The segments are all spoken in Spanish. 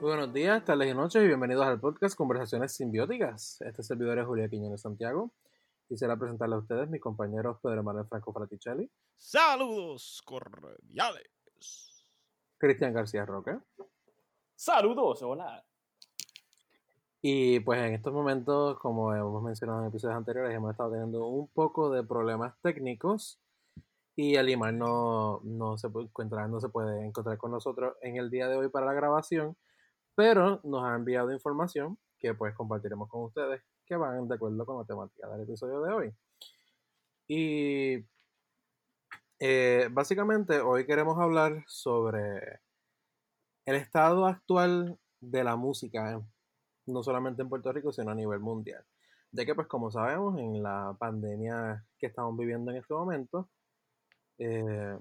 buenos días, tardes y noches y bienvenidos al podcast Conversaciones Simbióticas. Este servidor es Julia Quiñones Santiago. Quisiera presentarle a ustedes mis compañeros Pedro Manuel Franco Fraticelli. Saludos cordiales. Cristian García Roque. Saludos, hola. Y pues en estos momentos, como hemos mencionado en episodios anteriores, hemos estado teniendo un poco de problemas técnicos y Alimar no, no, se puede encontrar, no se puede encontrar con nosotros en el día de hoy para la grabación, pero nos ha enviado información que pues compartiremos con ustedes que van de acuerdo con la temática del episodio de hoy. Y eh, básicamente hoy queremos hablar sobre el estado actual de la música, no solamente en Puerto Rico, sino a nivel mundial. Ya que pues como sabemos, en la pandemia que estamos viviendo en este momento, eh,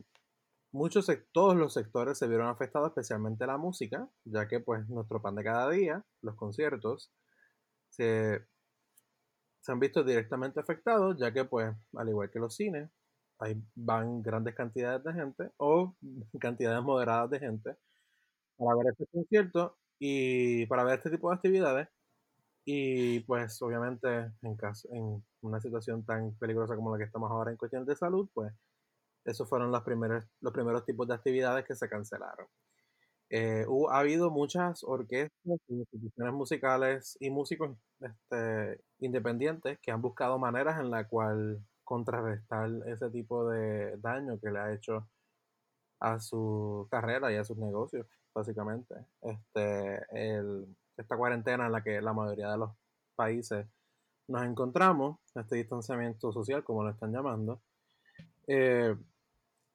muchos todos los sectores se vieron afectados, especialmente la música, ya que pues nuestro pan de cada día, los conciertos, se, se han visto directamente afectados, ya que pues al igual que los cines, ahí van grandes cantidades de gente o cantidades moderadas de gente para ver este concierto y para ver este tipo de actividades. Y pues obviamente en, caso, en una situación tan peligrosa como la que estamos ahora en cuestión de salud, pues esos fueron los primeros, los primeros tipos de actividades que se cancelaron. Eh, ha habido muchas orquestas, instituciones musicales y músicos este, independientes que han buscado maneras en la cual contrarrestar ese tipo de daño que le ha hecho a su carrera y a sus negocios, básicamente. Este, esta cuarentena en la que la mayoría de los países nos encontramos, este distanciamiento social, como lo están llamando, eh,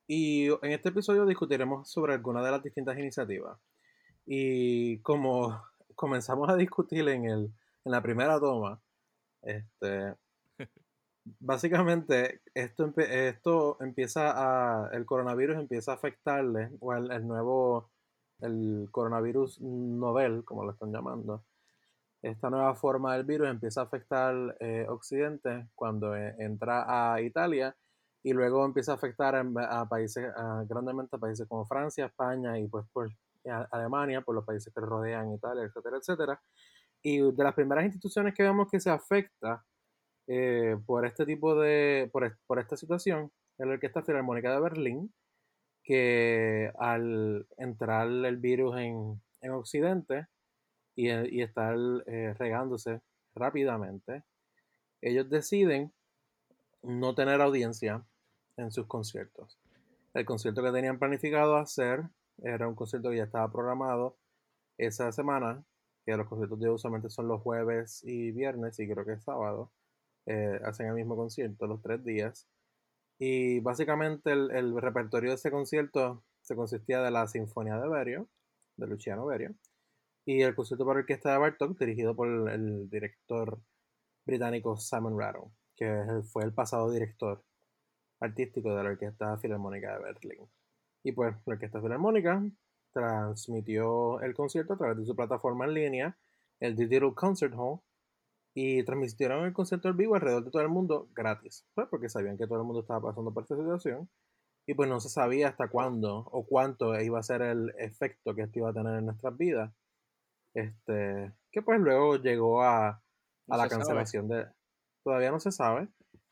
y en este episodio discutiremos sobre algunas de las distintas iniciativas. Y como comenzamos a discutir en, el, en la primera toma, este, básicamente esto, esto empieza a, el coronavirus empieza a afectarle, o el, nuevo, el coronavirus novel, como lo están llamando, esta nueva forma del virus empieza a afectar eh, Occidente cuando eh, entra a Italia y luego empieza a afectar a, países, grandemente a países como Francia, España y pues por Alemania, por los países que rodean Italia, etcétera, etcétera. Y de las primeras instituciones que vemos que se afecta eh, por este tipo de, por, esta situación, es la Orquesta Filarmónica de Berlín, que al entrar el virus en, Occidente y, y estar eh, regándose rápidamente, ellos deciden no tener audiencia en sus conciertos. El concierto que tenían planificado hacer era un concierto que ya estaba programado esa semana, que los conciertos de usualmente son los jueves y viernes y creo que sábado. Eh, hacen el mismo concierto los tres días. Y básicamente el, repertorio de ese concierto se consistía de la Sinfonía de Berio, de Luciano Berio, y el concierto para orquesta de Bartok, dirigido por el, director británico Simon Rattle que fue el pasado director artístico de la Orquesta Filarmónica de Berlín. Y pues la Orquesta Filarmónica transmitió el concierto a través de su plataforma en línea, el Digital Concert Hall, y transmitieron el concierto en vivo alrededor de todo el mundo gratis, pues porque sabían que todo el mundo estaba pasando por esta situación y pues no se sabía hasta cuándo o cuánto iba a ser el efecto que esto iba a tener en nuestras vidas. Este, que pues luego llegó a, a la cancelación de todavía no se sabe.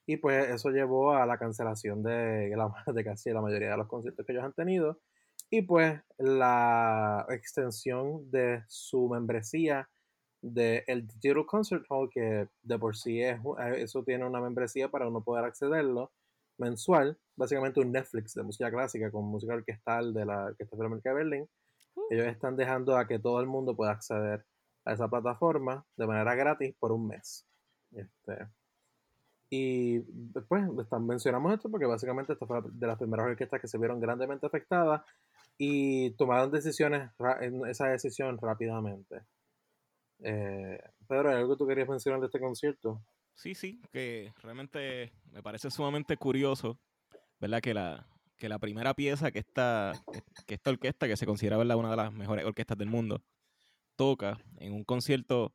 Y pues eso llevó a la cancelación de, la, de casi la mayoría de los conciertos que ellos han tenido. Y pues la extensión de su membresía del el Digital Concert Hall, que de por sí es, eh, eso tiene una membresía para uno poder accederlo mensual, básicamente un Netflix de música clásica con música orquestal de la Orquesta Filarmónica de Berlín. Uh. Ellos están dejando a que todo el mundo pueda acceder a esa plataforma de manera gratis por un mes. Este, y después mencionamos esto porque básicamente esta fue de las primeras orquestas que se vieron grandemente afectadas y tomaron decisiones, esa decisión rápidamente. Eh, Pedro, ¿hay algo que tú querías mencionar de este concierto? Sí, sí, que realmente me parece sumamente curioso, ¿verdad? Que la, que la primera pieza que esta, que esta orquesta, que se considera ¿verdad? una de las mejores orquestas del mundo, toca en un concierto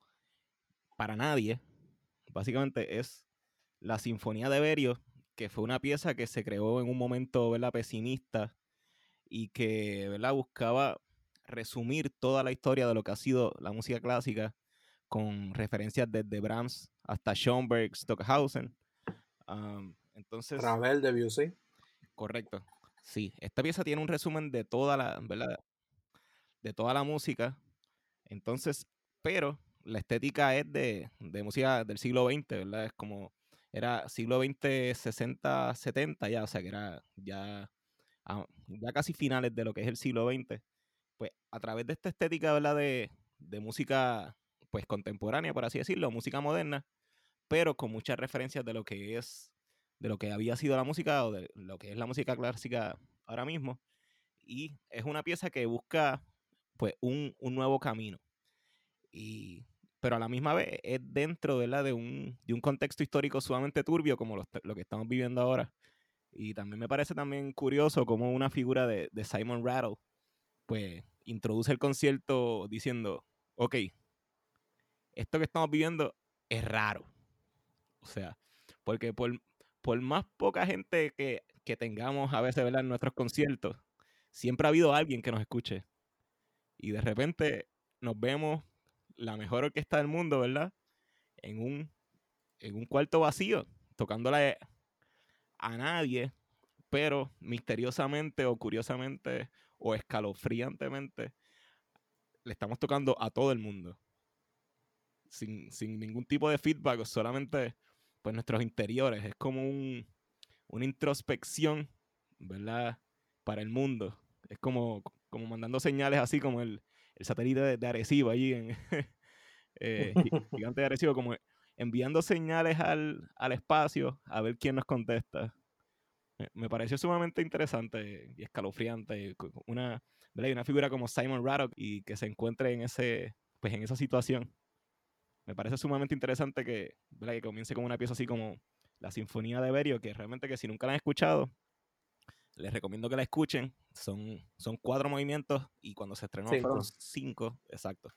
para nadie, básicamente es la Sinfonía de Berio, que fue una pieza que se creó en un momento ¿verdad? pesimista y que ¿verdad? buscaba resumir toda la historia de lo que ha sido la música clásica con referencias desde Brahms hasta Schoenberg, Stockhausen. entonces, Ravel, Debussy. Correcto. Sí, esta pieza tiene un resumen de toda la, ¿verdad? De toda la música. Entonces, pero la estética es de, de música del siglo XX, ¿verdad? Es como, era siglo XX, 60, 70 ya, o sea que era ya, ah, ya casi finales de lo que es el siglo XX. Pues a través de esta estética, ¿verdad? De, de música, pues contemporánea, por así decirlo, música moderna, pero con muchas referencias de lo que es de lo que había sido la música o de lo que es la música clásica ahora mismo. Y es una pieza que busca pues un, nuevo camino. Y, pero a la misma vez es dentro De, un, de un contexto histórico sumamente turbio como lo, que estamos viviendo ahora. Y también me parece también curioso como una figura de, de Simon Rattle pues introduce el concierto diciendo, ok, esto que estamos viviendo es raro. O sea, porque por, por más poca gente que, tengamos a veces en nuestros conciertos, siempre ha habido alguien que nos escuche. Y de repente nos vemos la mejor orquesta del mundo, ¿verdad? En un, en un cuarto vacío, tocándole a nadie, pero misteriosamente o curiosamente o escalofriantemente le estamos tocando a todo el mundo. Sin, sin ningún tipo de feedback, solamente pues nuestros interiores. Es como un, una introspección, ¿verdad? Para el mundo. Es como, como mandando señales así como el, el satélite de, Arecibo allí en eh, gigante de Arecibo, como enviando señales al, al, espacio a ver quién nos contesta. Me, pareció sumamente interesante y escalofriante. Una, ¿verdad? una figura como Simon Raddock y que se encuentre en ese, pues en esa situación me parece sumamente interesante que, que comience con una pieza así como la Sinfonía de Berio, que realmente que si nunca la han escuchado, les recomiendo que la escuchen. Son, son cuatro movimientos y cuando se estrenó fueron cinco, exacto.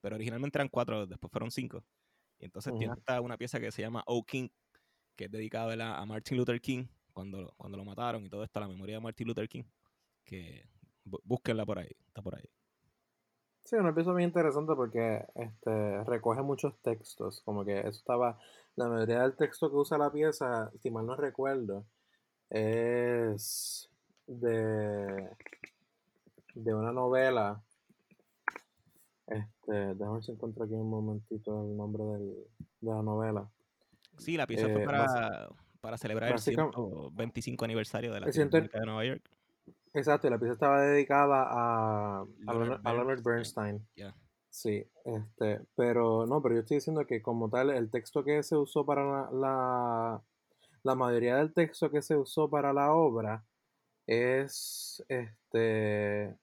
Pero originalmente eran cuatro, después fueron cinco. Y entonces tiene hasta una pieza que se llama O King, que es dedicada a Martin Luther King, cuando, cuando lo mataron y todo esto, la memoria de Martin Luther King. Que búsquenla por ahí, está por ahí. Sí, una pieza muy interesante porque este, recoge muchos textos, como que eso estaba, la mayoría del texto que usa la pieza, si mal no recuerdo, es de, de una novela. Este, déjame ver si encuentro aquí un momentito el nombre del, de la novela. Sí, la pieza fue eh, para, para celebrar el 125 aniversario de la ciudad de Nueva York. Exacto, la pieza estaba dedicada a, a, Leonard, Bernstein. Sí, este, pero no, pero yo estoy diciendo que como tal, el texto que se usó para la, la, mayoría del texto que se usó para la obra es este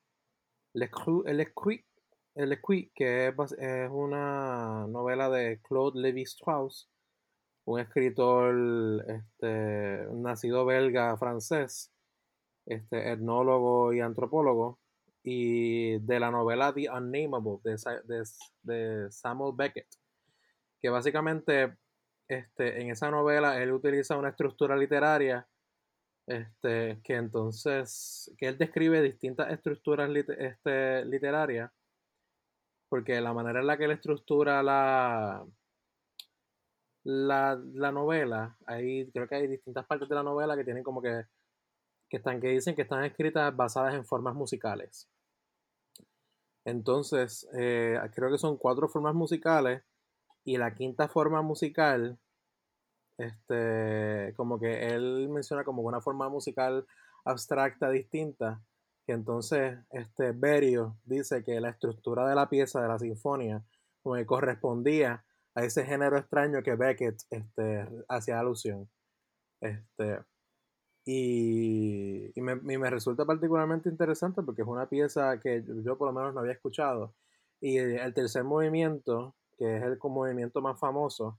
el Esquí, el que es, es, una novela de Claude Lévi Strauss, un escritor este, nacido belga francés este, etnólogo y antropólogo, y de la novela The Unnameable de, de, Samuel Beckett, que básicamente este, en esa novela él utiliza una estructura literaria este, que entonces, que él describe distintas estructuras este, literarias, porque la manera en la que él estructura la, la, la novela, ahí creo que hay distintas partes de la novela que tienen como que que, están, que dicen que están escritas basadas en formas musicales. Entonces, eh, creo que son cuatro formas musicales y la quinta forma musical, este, como que él menciona como una forma musical abstracta distinta, que entonces este Berio dice que la estructura de la pieza de la sinfonía como correspondía a ese género extraño que Beckett este, hacía alusión. Este, y, me, me, resulta particularmente interesante porque es una pieza que yo por lo menos no había escuchado. Y el tercer movimiento, que es el movimiento más famoso,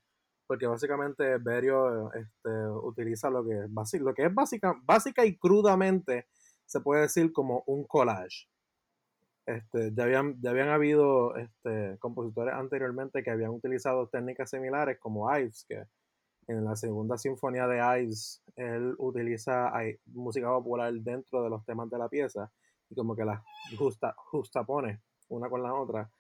porque básicamente Berio este, utiliza lo que, es lo que es básica, básica y crudamente se puede decir como un collage. Este, ya, habían, ya habían habido este, compositores anteriormente que habían utilizado técnicas similares como Ives, que en la segunda sinfonía de Ives él utiliza música popular dentro de los temas de la pieza y como que las justa, justa pone una con la otra.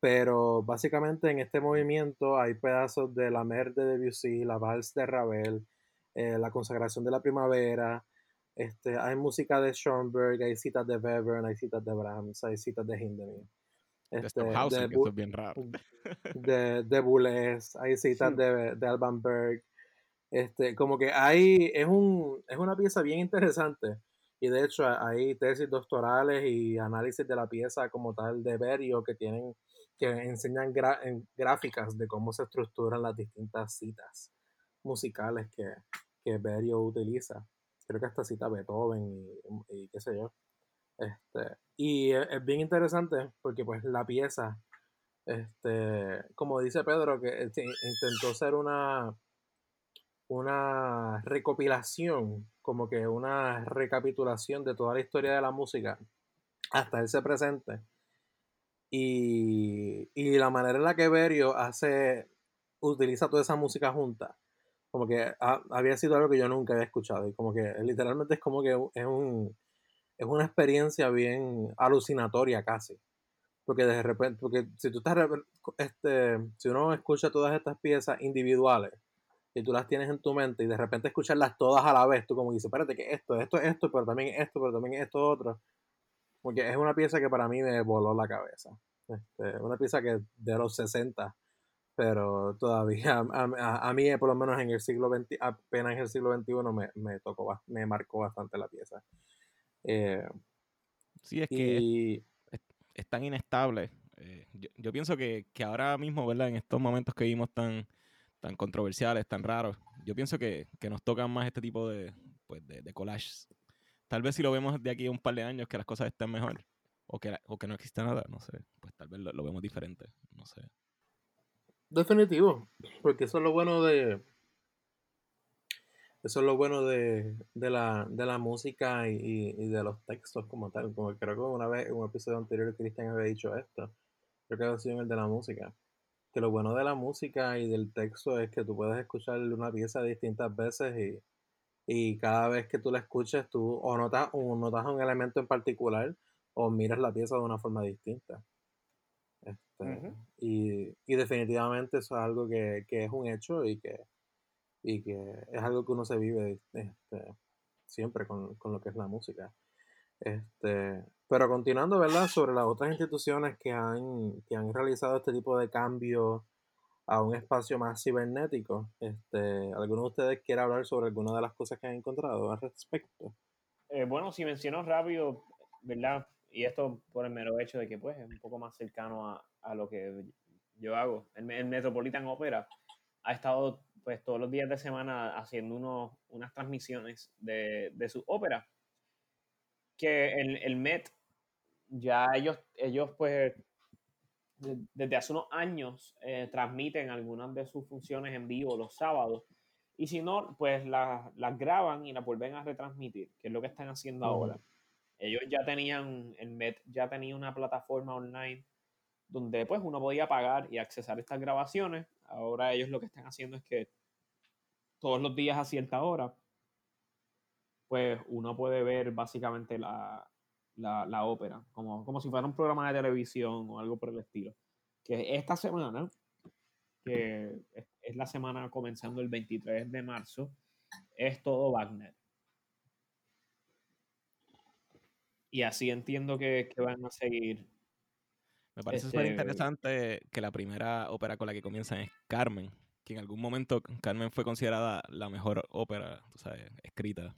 Pero básicamente en este movimiento hay pedazos de la Mer de Debussy, la Vals de Ravel, eh, la consagración de la primavera, este, hay música de Schoenberg, hay citas de Webern, hay citas de Brahms, hay citas de Hindemith. Este, de, que es bien raro. De, de Boulez, hay citas de, de Alban Berg. Este, como que hay, es, un, es una pieza bien interesante. Y de hecho hay tesis doctorales y análisis de la pieza como tal de Berio que tienen que enseñan gráficas de cómo se estructuran las distintas citas musicales que, que Berio utiliza. Creo que hasta cita Beethoven y, qué sé yo. Este, y es, bien interesante porque pues la pieza, este, como dice Pedro, que este, intentó ser una, una recopilación, como que una recapitulación de toda la historia de la música hasta ese presente y, la manera en la que Berio hace, utiliza toda esa música junta, como que había sido algo que yo nunca había escuchado. Y como que literalmente es como que es, un, es una experiencia bien alucinatoria casi. Porque de repente, porque si tú estás, este, si uno escucha todas estas piezas individuales y tú las tienes en tu mente y de repente escucharlas todas a la vez, tú como dices, espérate que esto, esto, esto, pero también esto, pero también esto otro porque es una pieza que para mí me voló la cabeza. Este, una pieza que de los 60, pero todavía a, mí, por lo menos en el siglo XX, apenas en el siglo XXI, me, me tocó, me marcó bastante la pieza. Eh, sí, es que es, tan inestable. Eh, yo, pienso que, ahora mismo, ¿verdad? En estos momentos que vimos tan, tan controversiales, tan raros, yo pienso que, nos tocan más este tipo de, pues, de, de collages Tal vez si lo vemos de aquí a un par de años que las cosas estén mejor o que, o que no exista nada, no sé, pues tal vez lo, vemos diferente, no sé. Definitivo, porque eso es lo bueno de... Eso es lo bueno de, la, música y, de los textos como tal. Como creo que una vez en un episodio anterior Cristian había dicho esto. Creo que ha sido en el de la música. Que lo bueno de la música y del texto es que tú puedes escuchar una pieza distintas veces y, y cada vez que tú la escuches, tú o notas, o notas un elemento en particular o miras la pieza de una forma distinta. Este, y, definitivamente eso es algo que, es un hecho y que, y que es algo que uno se vive este, siempre con, lo que es la música. Este, pero continuando, ¿verdad? Sobre las otras instituciones que han, que han realizado este tipo de cambios a un espacio más cibernético. Este, ¿Alguno de ustedes quiere hablar sobre alguna de las cosas que han encontrado al respecto? Eh, bueno, si menciono rápido, ¿verdad? Y esto por el mero hecho de que pues es un poco más cercano a, a lo que yo hago. El, Metropolitan Opera ha estado pues todos los días de semana haciendo unos, unas transmisiones de, de su ópera. Que el, el Met, ya ellos, ellos pues desde hace unos años eh, transmiten algunas de sus funciones en vivo los sábados. Y si no, pues las, graban y las vuelven a retransmitir, que es lo que están haciendo ahora. Ellos ya tenían, el MET ya tenía una plataforma online donde pues uno podía pagar y accesar estas grabaciones. Ahora ellos lo que están haciendo es que todos los días a cierta hora, pues uno puede ver básicamente la, la, ópera, como, como si fuera un programa de televisión o algo por el estilo. Que esta semana, que es, la semana comenzando el 23 de marzo, es todo Wagner. Y así entiendo que, van a seguir. Me parece súper este, interesante que la primera ópera con la que comienzan es Carmen, que en algún momento Carmen fue considerada la mejor ópera, escrita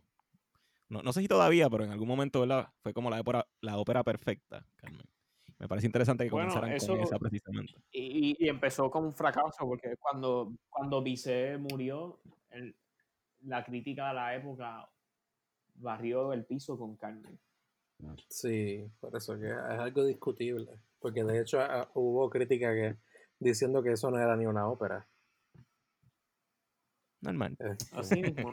no, sé si todavía, pero en algún momento, ¿verdad? Fue como la ópera, la ópera perfecta, Carmen. Me parece interesante que comenzaran con esa precisamente. Y, empezó con un fracaso, porque cuando, cuando Bizet murió, la crítica de la época barrió el piso con Carmen. Sí, por eso que es algo discutible. Porque de hecho ah, hubo crítica que diciendo que eso no era ni una ópera. Normal. Este, Así mismo.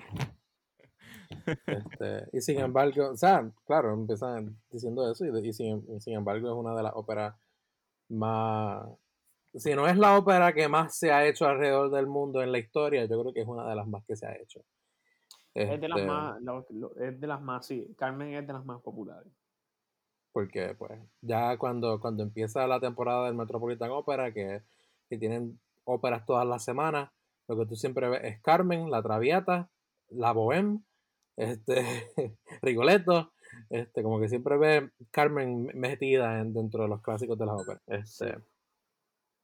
Este, y sin embargo, o sea, claro, empiezan diciendo eso y, y sin, y sin embargo es una de las óperas más... Si no es la ópera que más se ha hecho alrededor del mundo en la historia, yo creo que es una de las más que se ha hecho. Es de las Este, más, lo- lo- es de las más, sí. Carmen es de las más populares. porque pues ya cuando, cuando empieza la temporada del Metropolitan Opera, que, que tienen óperas todas las semanas, lo que tú siempre ves es Carmen, La Traviata, La Bohème, este, Rigoletto, este, como que siempre ves Carmen metida en- dentro de los clásicos de las óperas. Este,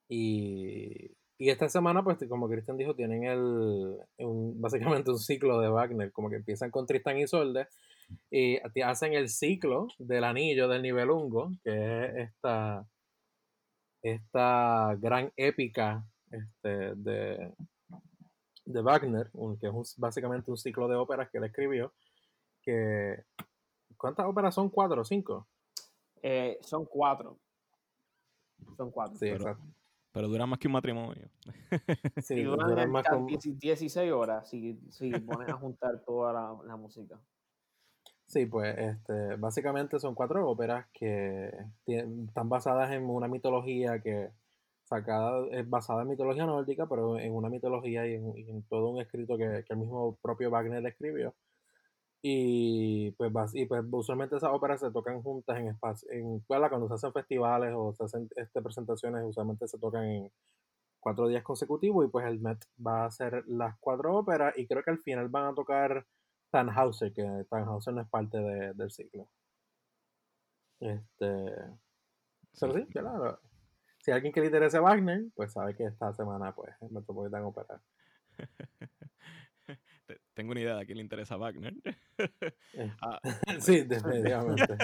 y, y esta semana, pues como Cristian dijo, tienen el, un- básicamente un ciclo de Wagner, como que empiezan con Tristan y Isolde y hacen el ciclo del anillo del Nibelungo, que es esta, esta gran épica este, de, de Wagner, un- que es un- básicamente un ciclo de óperas que él escribió, que ¿cuántas óperas son? ¿Cuatro o cinco? Eh, son cuatro. Son cuatro. Sí, Pero- exacto. Pero dura más que un matrimonio. Sí, y duran el más como- 16 horas si, si pones a juntar toda la, la música. Sí, pues este, básicamente son cuatro óperas que están basadas en una mitología que sacada, es basada en mitología nórdica, pero en una mitología y en, y en todo un escrito que, que el mismo propio Wagner escribió. Y pues, y pues usualmente esas óperas se tocan juntas en espacio, en ¿verdad? cuando se hacen festivales o se hacen este, presentaciones, usualmente se tocan en cuatro días consecutivos y pues el Met va a hacer las cuatro óperas y creo que al final van a tocar Tannhauser, que Tannhauser no es parte de- del ciclo. Este, pero sí, claro. Si a alguien que le interese Wagner, pues sabe que esta semana pues el Metropolitan Opera. Te- Tengo una idea de a quién le interesa Wagner. Eh, Ah, sí, definitivamente.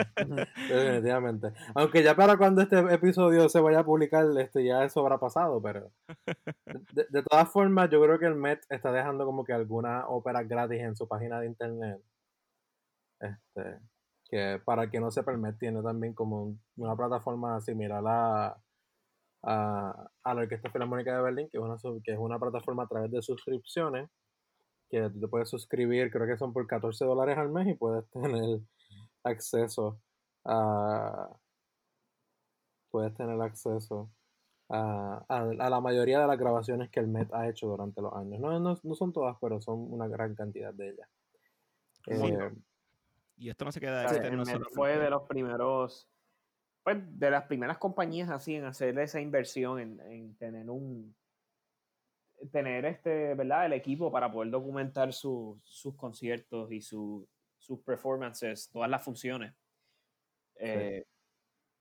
definitivamente. Aunque ya para cuando este episodio se vaya a publicar, este ya eso habrá pasado, pero de, de todas formas, yo creo que el Met está dejando como que algunas óperas gratis en su página de internet. Este, que para el que no sepa, el Met tiene también como un- una plataforma similar a, a, a la Orquesta Filarmónica de Berlín, que es, una, sub- que es una plataforma a través de suscripciones, que tú te puedes suscribir, creo que son por 14 dólares al mes y puedes tener acceso a puedes tener acceso a, a- a la mayoría de las grabaciones que el Met ha hecho durante los años. No, no, no son todas, pero son una gran cantidad de ellas. Eh, y esto no se queda O sea, externo el Met solamente- fue de los primeros, pues, de las primeras compañías así en hacer esa inversión, en, en tener un, tener este, ¿verdad? El equipo para poder documentar su- sus conciertos y su- sus performances, todas las funciones. Eh,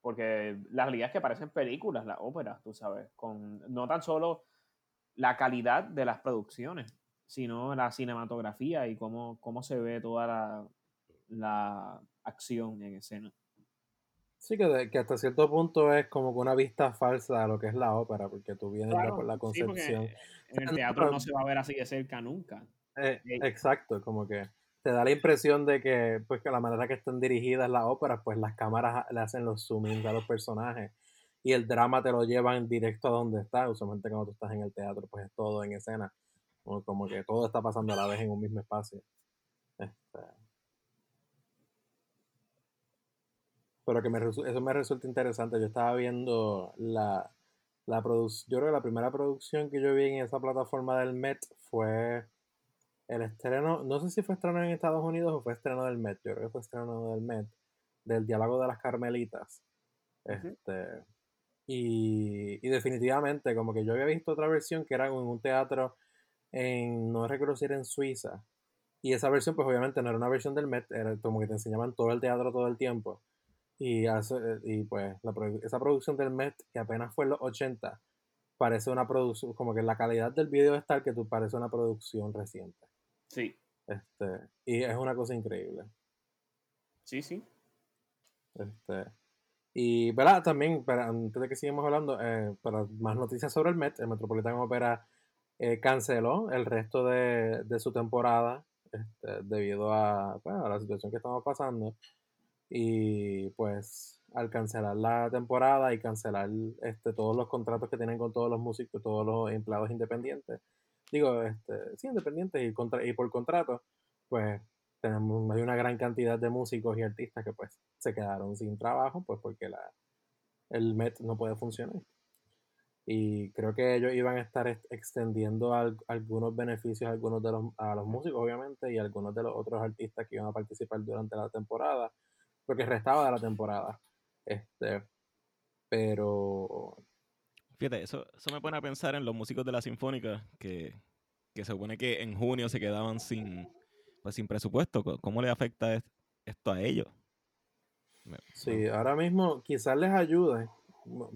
Porque la realidad es que parecen películas, las óperas, tú sabes, con no tan solo la calidad de las producciones, sino la cinematografía y cómo, cómo se ve toda la, la acción en escena. Sí, que, de- que hasta cierto punto es como que una vista falsa a lo que es la ópera, porque tú vienes ya Claro, la sí, porque concepción. en el teatro no se va a ver así de cerca nunca. Eh, Ey. exacto, como que te da la impresión de que, pues, que la manera que están dirigidas las óperas, pues las cámaras le hacen los zoom ins a los personajes y el drama te lo llevan directo a donde está. Usualmente cuando tú estás en el teatro, pues es todo en escena, como, como que todo está pasando a la vez en un mismo espacio. Este, pero que me, eso me resulta interesante. Yo estaba viendo la, la producción, yo creo que la primera producción que yo vi en esa plataforma del Met fue el estreno, no sé si fue estreno en Estados Unidos o fue estreno del Met, yo creo que fue estreno del Met, del diálogo de las Carmelitas. Este, y, y definitivamente, como que yo había visto otra versión que era en un teatro en, no recuerdo si era en Suiza. Y esa versión, pues obviamente no era una versión del Met, era como que te enseñaban todo el teatro todo el tiempo. Y, hace- y pues la esa producción del Met, que apenas fue en los 80, parece una producción, como que la calidad del video es tal que tú parece una producción reciente. Sí, Este, y es una cosa increíble. sí, sí. Este, y, ¿verdad? También, para, antes de que sigamos hablando, eh, para más noticias sobre el Met, el Metropolitan Opera eh, canceló el resto de, de su temporada este, debido a, bueno, a la situación que estamos pasando. Y pues al cancelar la temporada y cancelar este, todos los contratos que tienen con todos los músicos, todos los empleados independientes, digo, este, sí, independientes y, contra, y por contrato, pues tenemos, hay una gran cantidad de músicos y artistas que pues se quedaron sin trabajo, pues porque la, el Met no puede funcionar. Y creo que ellos iban a estar extendiendo algunos beneficios a algunos de los, a los músicos, obviamente, y algunos de los otros artistas que iban a participar durante la temporada, porque restaba de la temporada. Este, pero. Fíjate, eso, eso me pone a pensar en los músicos de la Sinfónica, que, que se supone que en junio se quedaban sin, pues, sin presupuesto. ¿Cómo le afecta esto a ellos? Sí, ahora mismo quizás les ayude,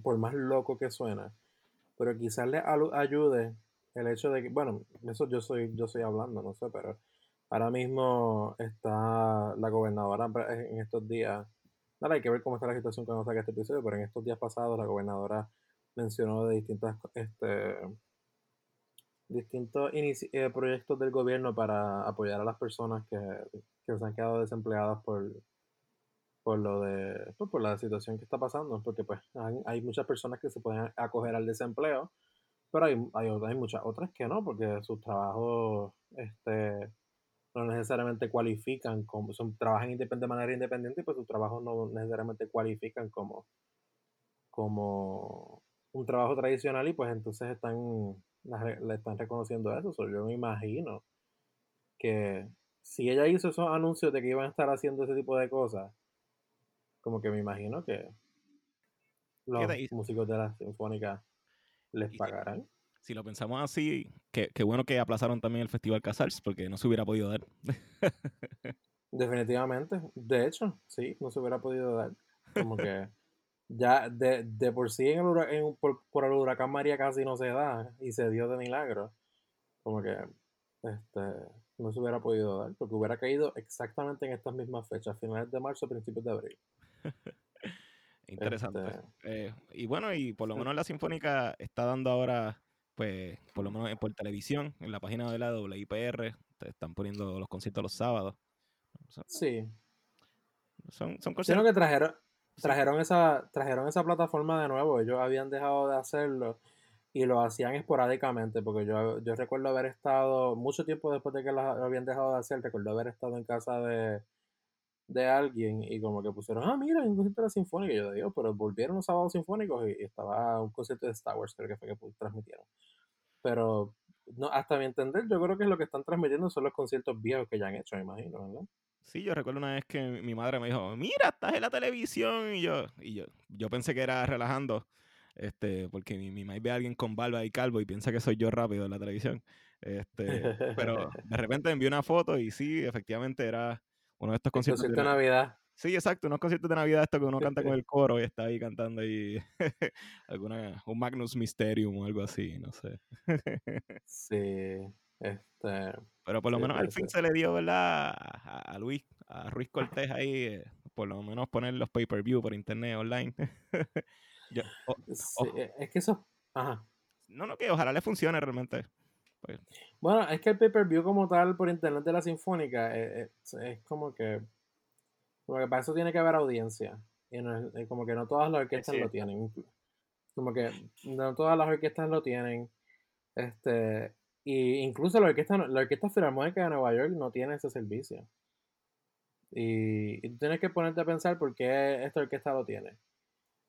por más loco que suena, pero quizás les ayude el hecho de que, bueno, eso yo soy, yo estoy hablando, no sé, pero ahora mismo está la gobernadora en estos días, nada, hay que ver cómo está la situación cuando saque este episodio, pero en estos días pasados la gobernadora mencionó de distintas, este, distintos eh, proyectos del gobierno para apoyar a las personas que, que se han quedado desempleadas por, por lo de pues, por la situación que está pasando, porque pues hay, muchas personas que se pueden acoger al desempleo, pero hay, hay, hay muchas otras que no, porque sus trabajos este, no necesariamente cualifican como, son, trabajan de manera independiente y pues sus trabajos no necesariamente cualifican como, como un trabajo tradicional y pues entonces están, le están reconociendo eso. yo me imagino que si ella hizo esos anuncios de que iban a estar haciendo ese tipo de cosas, como que me imagino que los músicos de la sinfónica les pagarán. Si, lo pensamos así, qué bueno que aplazaron también el Festival Casals, porque no se hubiera podido dar. Definitivamente. De hecho, sí, no se hubiera podido dar. Como que ya de, de por sí en el por, el huracán María casi no se da y se dio de milagro. Como que este, no se hubiera podido dar, porque hubiera caído exactamente en estas mismas fechas, finales de marzo, principios de abril. Interesante. Este eh, y bueno, y por lo menos la Sinfónica está dando ahora, pues, por lo menos por televisión, en la página de la WIPR, te están poniendo los conciertos los sábados. sí. Son, son conciertos. que trajeron, trajeron, esa, trajeron esa plataforma de nuevo. Ellos habían dejado de hacerlo y lo hacían esporádicamente, porque yo, yo recuerdo haber estado, mucho tiempo después de que lo habían dejado de hacer, recuerdo haber estado en casa de, de alguien y como que pusieron, ah, mira, un concierto de la Sinfónica. Y yo digo, pero volvieron los sábados sinfónicos y, estaba un concierto de Star Wars, creo que fue que transmitieron. Pero no, hasta mi entender, yo creo que lo que están transmitiendo son los conciertos viejos que ya han hecho, me imagino, ¿verdad? Sí, yo recuerdo una vez que mi madre me dijo, mira, estás en la televisión. Y yo, y yo, yo pensé que era relajando, este, porque mi, mi madre ve a alguien con barba y calvo y piensa que soy yo rápido en la televisión. Este, pero de repente envió una foto y sí, efectivamente era uno de estos conciertos. de Navidad. Sí, exacto, unos conciertos de Navidad, esto que uno canta con el coro y está ahí cantando ahí alguna, un Magnus Mysterium o algo así, no sé. sí, este... Pero por lo menos al fin se le dio, ¿verdad? A, Luis, a Ruiz Cortés ahí, eh, por lo menos poner los pay-per-view por internet, online. sí, es que eso... Ajá. No, no, que ojalá le funcione realmente. Pues. Bueno, es que el pay-per-view como tal por internet de la Sinfónica eh, eh, es, como que como que para eso tiene que haber audiencia. Y como que no todas las orquestas lo tienen. Como que no todas las orquestas lo tienen. Este, y incluso la orquesta, la orquesta filarmónica de Nueva York no tiene ese servicio. Y, y, tú tienes que ponerte a pensar por qué esta orquesta lo tiene.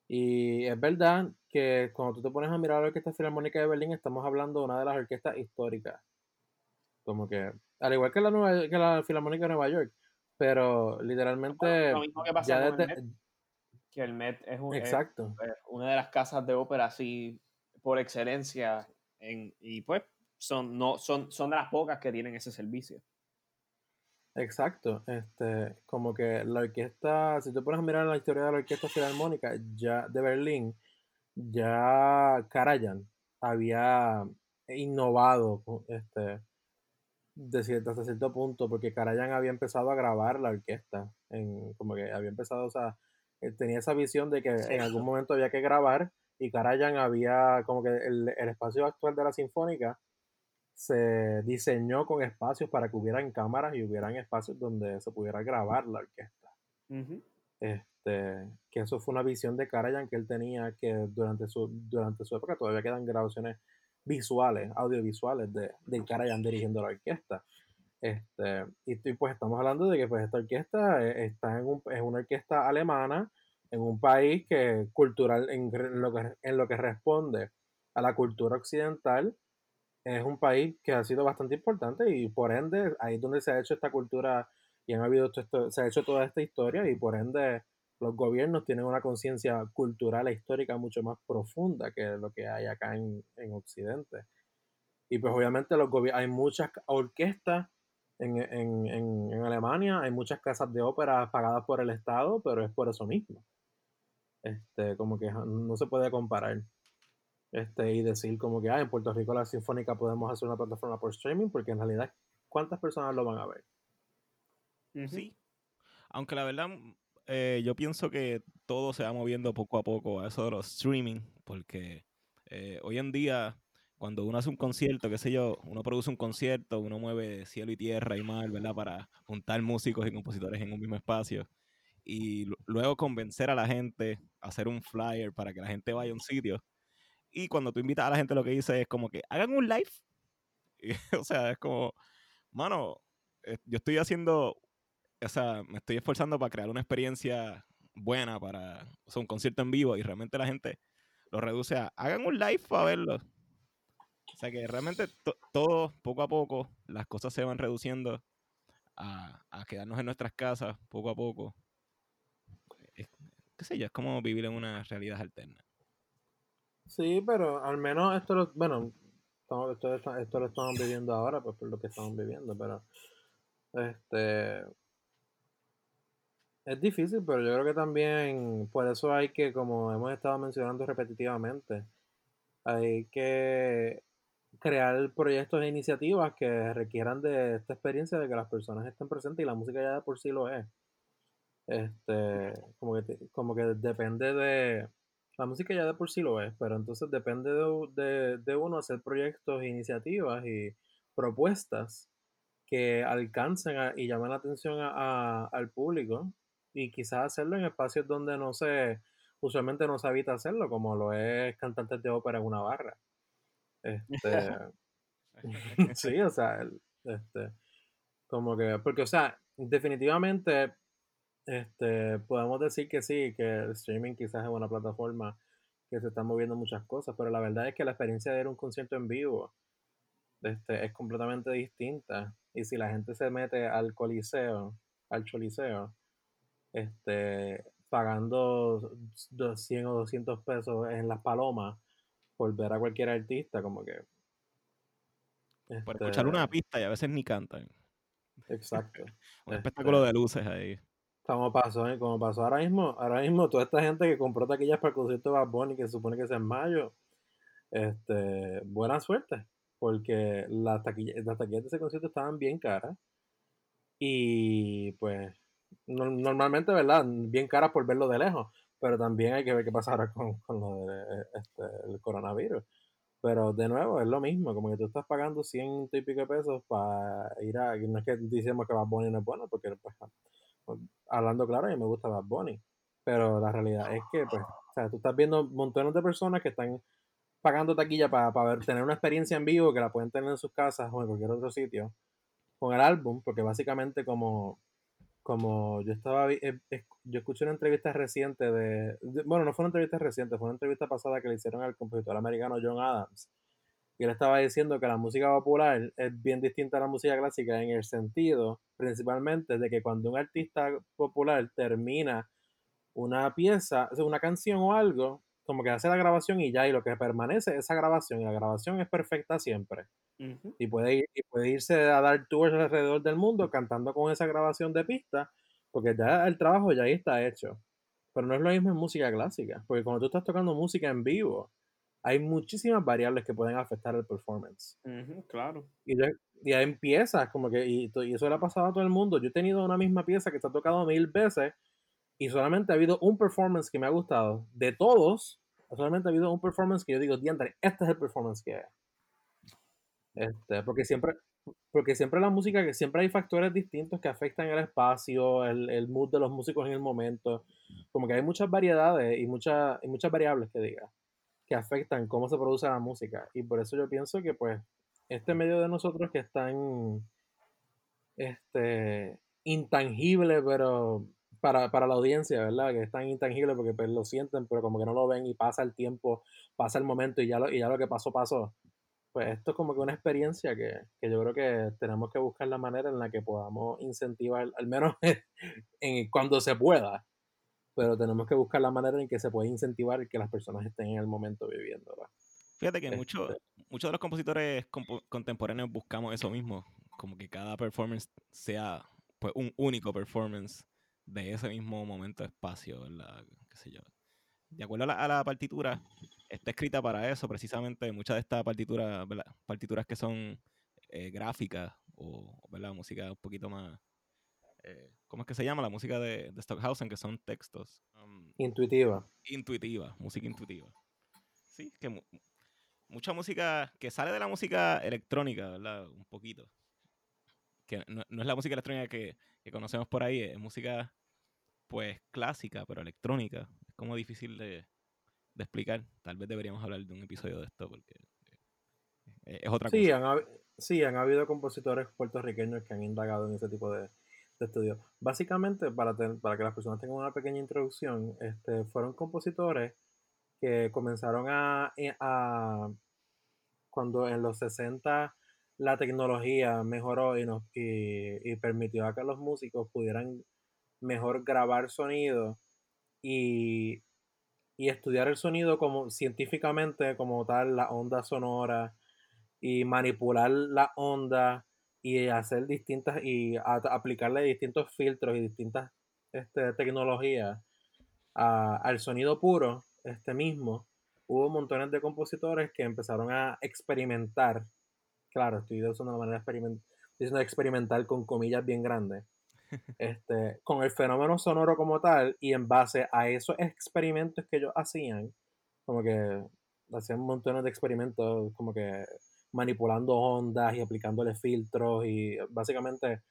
Y es verdad que cuando tú te pones a mirar la Orquesta Filarmónica de Berlín, estamos hablando de una de las orquestas históricas. Como que, al igual que la, Nueva, que la Filarmónica de Nueva York, pero literalmente... Lo mismo que pasa con el Met, que el Met es, un, Exacto. una de las casas de ópera así por excelencia en, y pues son, no, son, son de las pocas que tienen ese servicio. Exacto, este, como que la orquesta, si te pones a mirar la historia de la orquesta filarmónica ya de Berlín, ya Karajan había innovado este, de cierto, hasta cierto punto, porque Karajan había empezado a grabar la orquesta, en, como que había empezado, o sea, eh, tenía esa visión de que en algún momento había que grabar y Karajan había como que el, el espacio actual de la sinfónica se diseñó con espacios para que hubieran cámaras y hubieran espacios donde se pudiera grabar la orquesta. este, que eso fue una visión de Karajan que él tenía que durante su, durante su época todavía quedan grabaciones visuales, audiovisuales de, de Karajan dirigiendo la orquesta. Este, y, pues estamos hablando de que pues esta orquesta eh, está en, un, es una orquesta alemana en un país que cultural, en, lo que, en lo que responde a la cultura occidental, es un país que ha sido bastante importante y por ende ahí es donde se ha hecho esta cultura y han habido esto, se ha hecho toda esta historia y por ende los gobiernos tienen una conciencia cultural e histórica mucho más profunda que lo que hay acá en, en Occidente. Y pues obviamente los hay muchas orquestas en, en, en, Alemania, hay muchas casas de ópera pagadas por el Estado, pero es por eso mismo. Este, como que no se puede comparar. Este, y decir como que ah, en Puerto Rico la Sinfónica podemos hacer una plataforma por streaming, porque en realidad, ¿cuántas personas lo van a ver? Sí. Aunque la verdad, eh, yo pienso que todo se va moviendo poco a poco a eso de los streaming, porque eh, hoy en día, cuando uno hace un concierto, qué sé yo, uno produce un concierto, uno mueve cielo y tierra y mar, ¿verdad? Para juntar músicos y compositores en un mismo espacio. Y luego convencer a la gente hacer un flyer para que la gente vaya a un sitio. Y cuando tú invitas a la gente, lo que dice es como que hagan un live. o sea, es como, mano, eh, yo estoy haciendo o sea, me estoy esforzando para crear una experiencia buena para un concierto en vivo y realmente la gente lo reduce a hagan un live para verlo. O sea que realmente todo, poco a poco, las cosas se van reduciendo a, quedarnos en nuestras casas poco a poco. Es, qué sé yo, es como vivir en una realidad alterna. Sí, pero al menos esto lo, bueno, esto, esto lo estamos viviendo ahora, pues por lo que estamos viviendo, pero este es difícil, pero yo creo que también por eso hay que, como hemos estado mencionando repetitivamente, hay que crear proyectos e iniciativas que requieran de esta experiencia de que las personas estén presentes y la música ya de por sí lo es. Este, como que, como que depende de, la música ya de por sí lo es, pero entonces depende de, de uno hacer proyectos, iniciativas y propuestas que alcancen y llamen la atención al público y quizás hacerlo en espacios donde no se, usualmente no se habita hacerlo, como lo es cantantes de ópera en una barra. Este, sí, o sea, este, como que, porque, o sea, definitivamente, este, podemos decir que sí, que el streaming quizás es una plataforma que se están moviendo muchas cosas, pero la verdad es que la experiencia de ir a un concierto en vivo este, es completamente distinta. Y si la gente se mete al coliseo, al choliseo, este, pagando 100 o 200 pesos en las palomas por ver a cualquier artista, como que... por escuchar una este pista y a veces ni cantan. Exacto. Un espectáculo de luces ahí. Como pasó, ¿eh? como pasó ahora mismo, ahora mismo toda esta gente que compró taquillas para el concierto de Bad Bunny, que se supone que es en mayo, este, buena suerte, porque las taquillas, las taquillas de ese concierto estaban bien caras. Y pues normalmente, ¿verdad? Bien caras por verlo de lejos, pero también hay que ver qué pasa ahora con, con lo del este, coronavirus. Pero de nuevo, es lo mismo, como que tú estás pagando 100 y pico pesos para ir a. No es que decimos que Bad Bunny no es bueno, porque pues, pues, hablando claro, a mí me gusta Bad Bunny. Pero la realidad es que, pues, o sea, tú estás viendo montones de personas que están pagando taquilla para, para tener una experiencia en vivo que la pueden tener en sus casas o en cualquier otro sitio con el álbum, porque básicamente como como yo estaba, eh, yo escuché una entrevista reciente de, bueno, no fue una entrevista reciente, fue una entrevista pasada que le hicieron al compositor americano John Adams. Y él estaba diciendo que la música popular es bien distinta a la música clásica en el sentido, principalmente, de que cuando un artista popular termina una pieza, una canción o algo, como que hace la grabación y ya, y lo que permanece es esa grabación, y la grabación es perfecta siempre. Y puede, ir, y puede irse a dar tours alrededor del mundo cantando con esa grabación de pista, porque ya el trabajo ya ahí está hecho. Pero no es lo mismo en música clásica, porque cuando tú estás tocando música en vivo, hay muchísimas variables que pueden afectar el performance. claro. Y, y ahí empiezas, como que, y, y, eso le ha pasado a todo el mundo. Yo he tenido una misma pieza que se ha tocado mil veces y solamente ha habido un performance que me ha gustado. De todos, solamente ha habido un performance que yo digo, diantre, este es el performance que es. Este, porque siempre, porque siempre la música, que siempre hay factores distintos que afectan el espacio, el, el, mood de los músicos en el momento. Como que hay muchas variedades y, muchas y muchas variables que diga. Que afectan cómo se produce la música. Y por eso yo pienso que pues este medio de nosotros que es tan este, intangible, pero para, para, la audiencia, ¿verdad? Que es tan intangible porque pues, lo sienten, pero como que no lo ven y pasa el tiempo, pasa el momento y ya lo, y ya lo que pasó, pasó. Pues esto es como que una experiencia que, que yo creo que tenemos que buscar la manera en la que podamos incentivar, al menos en, cuando se pueda, pero tenemos que buscar la manera en que se puede incentivar que las personas estén en el momento viviendo. Fíjate que muchos este muchos de los compositores contemporáneos buscamos eso mismo, como que cada performance sea pues un único performance de ese mismo momento espacio, ¿verdad? ¿Qué sé yo? De acuerdo a la, partitura, está escrita para eso, precisamente muchas de estas partituras, ¿verdad? partituras que son eh, gráficas o, ¿verdad? Música un poquito más, eh, ¿cómo es que se llama? La música de, de Stockhausen, que son textos. Um, intuitiva. Intuitiva, música intuitiva. Sí, que mucha música que sale de la música electrónica, ¿verdad? Un poquito. Que no, es la música electrónica que, conocemos por ahí, es música pues clásica, pero electrónica. Es como difícil de, explicar. Tal vez deberíamos hablar de un episodio de esto porque eh, es otra sí, cosa. Han, sí, han habido compositores puertorriqueños que han indagado en ese tipo de, estudios. Básicamente, para, para que las personas tengan una pequeña introducción, este, fueron compositores que comenzaron a, eh, a, cuando en los 60 la tecnología mejoró y, nos, y, permitió a que los músicos pudieran mejor grabar sonido y, y, estudiar el sonido como científicamente como tal, la onda sonora y manipular la onda y hacer distintas y aplicarle distintos filtros y distintas este, tecnologías al sonido puro este mismo, hubo montones de compositores que empezaron a experimentar. Claro, estoy usando una manera experimental, experimental con comillas bien grandes. Este, con el fenómeno sonoro como tal y en base a esos experimentos que ellos hacían, como que hacían montones de experimentos, como que manipulando ondas y aplicándole filtros y básicamente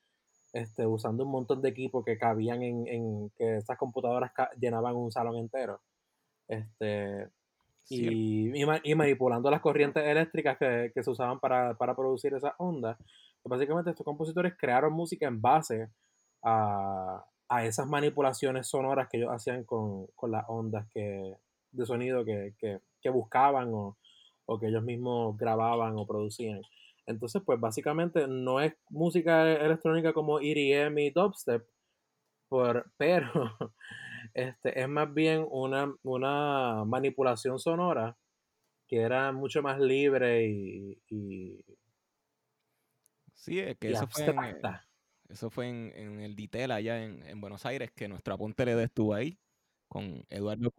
este, usando un montón de equipos que cabían en, en que esas computadoras llenaban un salón entero este, y, y, manipulando las corrientes eléctricas que, se usaban para, producir esas ondas. Básicamente estos compositores crearon música en base a, esas manipulaciones sonoras que ellos hacían con, las ondas que, de sonido que, buscaban o, que ellos mismos grababan o producían. Entonces, pues básicamente no es música electrónica como EDM y dubstep, por, pero Este, es más bien una, una manipulación sonora que era mucho más libre y, sí, es que eso fue, en, eso fue en, el Ditel allá en, Buenos Aires, que nuestro apunte le estuvo ahí con Eduardo,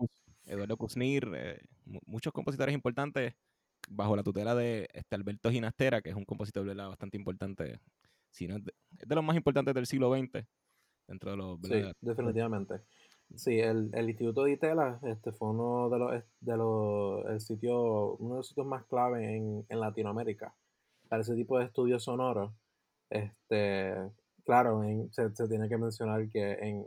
Eduardo Kuznir, eh, muchos compositores importantes bajo la tutela de este Alberto Ginastera, que es un compositor bastante importante, si es, de, los más importantes del siglo XX, dentro de los... Sí, definitivamente. Sí, el, el Instituto de Itela este, fue uno de los, de los el sitio, uno de los sitios más clave en, en Latinoamérica para ese tipo de estudios sonoros. Este, claro, se, se, tiene que mencionar que en,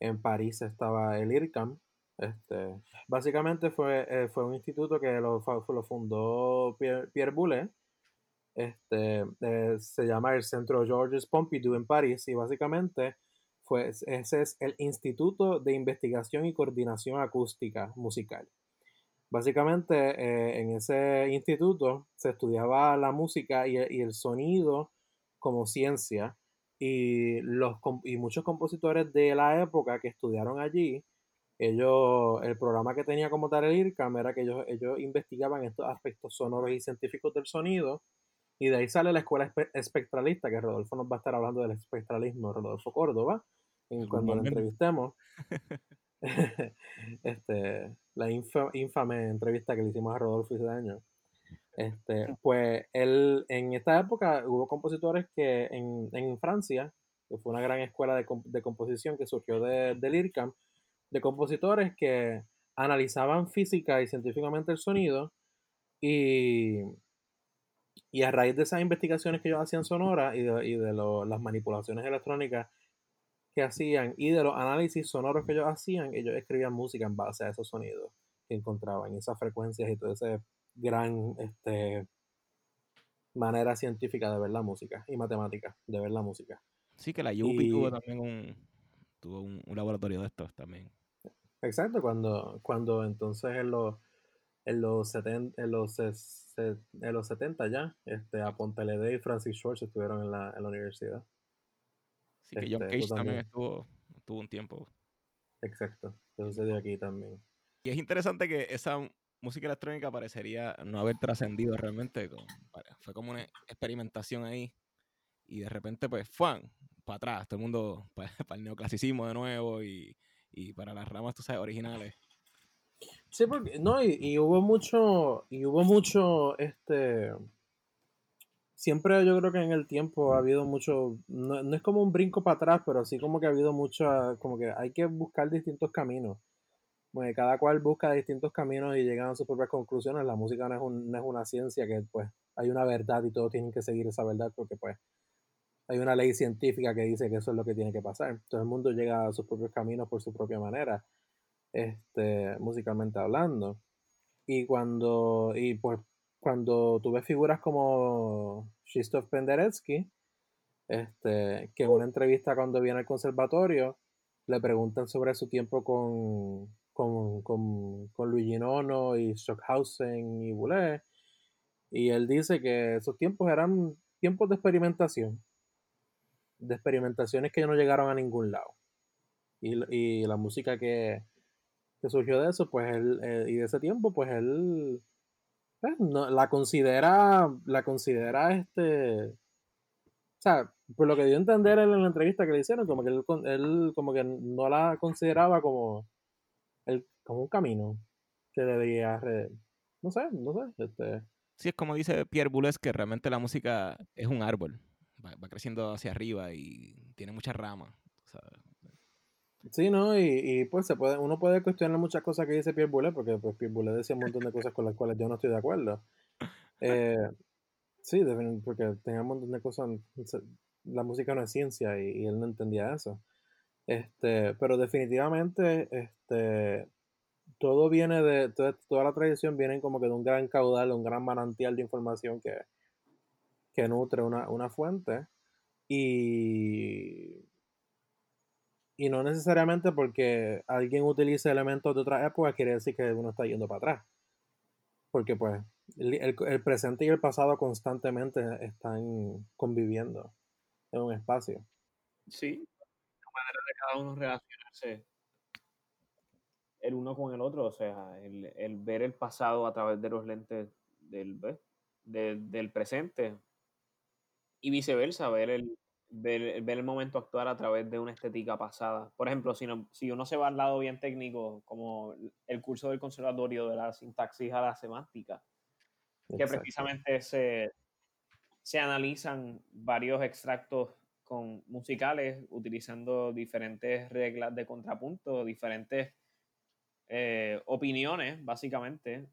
en París estaba el IRCAM. Este, básicamente fue, eh, fue un instituto que lo, lo fundó Pierre, Pierre Boulet. Este, eh, se llama el Centro Georges Pompidou en París y básicamente pues ese es el Instituto de Investigación y Coordinación Acústica Musical. Básicamente eh, en ese instituto se estudiaba la música y, el sonido como ciencia y, los, y muchos compositores de la época que estudiaron allí, ellos, el programa que tenía como tal el IRCAM era que ellos, ellos investigaban estos aspectos sonoros y científicos del sonido y de ahí sale la escuela espectralista, que Rodolfo nos va a estar hablando del espectralismo, Rodolfo Córdoba, cuando lo entrevistemos. este, la infame entrevista que le hicimos a Rodolfo ese año. Este, pues él, en esta época hubo compositores que en, en Francia, que fue una gran escuela de, de composición que surgió de, del IRCAM, de compositores que analizaban física y científicamente el sonido y, y a raíz de esas investigaciones que ellos hacían sonora y de, y de las manipulaciones electrónicas que hacían y de los análisis sonoros que ellos hacían, ellos escribían música en base a esos sonidos encontraban, esas frecuencias y toda esa gran este, manera científica de ver la música y matemática de ver la música. Sí, que la UPI tuvo también un, tuvo un, laboratorio de estos también. Exacto, cuando, cuando entonces en los, en los, en los, en los 70 ya, este, a Pontelede y Francis Schwartz estuvieron en la, en la universidad. Sí, que John este, Cage también estuvo, estuvo un tiempo. Exacto, eso sucedió aquí también. Y es interesante que esa música electrónica parecería no haber trascendido realmente. fue como una experimentación ahí. Y de repente, pues, fue para atrás, todo el mundo para, el neoclasicismo de nuevo y, para las ramas, tú sabes, originales. Sí, porque, no, y, hubo mucho, y hubo mucho, este, siempre yo creo que en el tiempo ha habido mucho, no, no es como un brinco para atrás, pero sí como que ha habido mucho, como que hay que buscar distintos caminos cada cual busca distintos caminos y llegan a sus propias conclusiones. La música no es, no es una ciencia que pues hay una verdad y todos tienen que seguir esa verdad porque pues hay una ley científica que dice que eso es lo que tiene que pasar. Todo el mundo llega a sus propios caminos por su propia manera, este, musicalmente hablando. Y cuando, y pues, cuando tú ves figuras como Krzysztof Penderecki, este, que en una entrevista cuando viene al conservatorio le preguntan sobre su tiempo con, con, con, Luigi Nono y Stockhausen y Boulez. Y él dice que esos tiempos eran tiempos de experimentación. De experimentaciones que no llegaron a ningún lado. Y, y la música que, que, surgió de eso, pues él, eh, y de ese tiempo, pues él pues, no, la considera, la considera este, o sea, por lo que dio a entender en la entrevista que le hicieron, como que él, él como que no la consideraba como como un camino que debería, no sé, no sé. Este... Sí, es como dice Pierre Boulez, que realmente la música es un árbol, va, creciendo hacia arriba y tiene muchas ramas. Sí, ¿no? Y, pues se puede, uno puede cuestionar muchas cosas que dice Pierre Boulez, porque pues, Pierre Boulez decía un montón de cosas con las cuales yo no estoy de acuerdo. Eh, sí, porque tenía un montón de cosas, la música no es ciencia y, y él no entendía eso. Este, pero definitivamente, este, todo viene de, toda, la tradición viene como que de un gran caudal, un gran manantial de información que, que nutre una, fuente. Y, y no necesariamente porque alguien utilice elementos de otra época quiere decir que uno está yendo para atrás. Porque pues el, el presente y el pasado constantemente están conviviendo en un espacio. Sí, cada uno relacionarse el uno con el otro, o sea, el, ver el pasado a través de los lentes del, del presente y viceversa, ver el, ver, el momento actual a través de una estética pasada. Por ejemplo, si, si uno se va al lado bien técnico, como el curso del conservatorio de la sintaxis a la semántica, que precisamente se, se analizan varios extractos con musicales utilizando diferentes reglas de contrapunto, diferentes eh, opiniones, básicamente,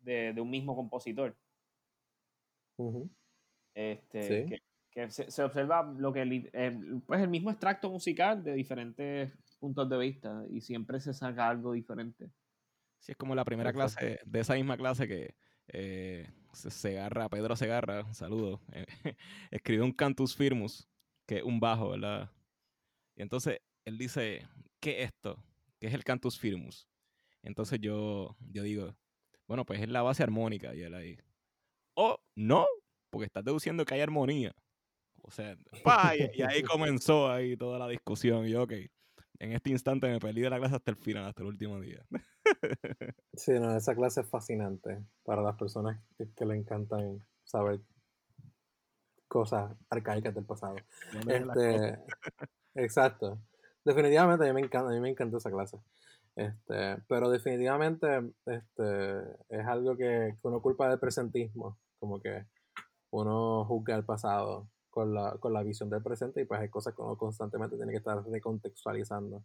de, un mismo compositor. Este, que, se, observa lo que el, pues el mismo extracto musical de diferentes puntos de vista y siempre se saca algo diferente. Sí, es como la primera clase de esa misma clase que eh, Segarra, Pedro Segarra, un saludo, eh, escribió un Cantus Firmus que es un bajo, ¿verdad? Y entonces él dice, ¿qué es esto? ¿Qué es el cantus firmus? Entonces yo, yo digo, bueno, pues es la base armónica. Y él ahí, oh, no, porque estás deduciendo que hay armonía. O sea, y, ahí comenzó ahí toda la discusión. Y yo, ok, en este instante me perdí de la clase hasta el final, hasta el último día. sí, no, esa clase es fascinante para las personas que le encantan saber cosas arcaicas del pasado. Este, exacto. Definitivamente a mí me encanta, a mí me encanta esa clase. Este, pero definitivamente este, es algo que, uno culpa del presentismo, como que uno juzga el pasado con la, con la visión del presente y pues hay cosas que uno constantemente tiene que estar recontextualizando.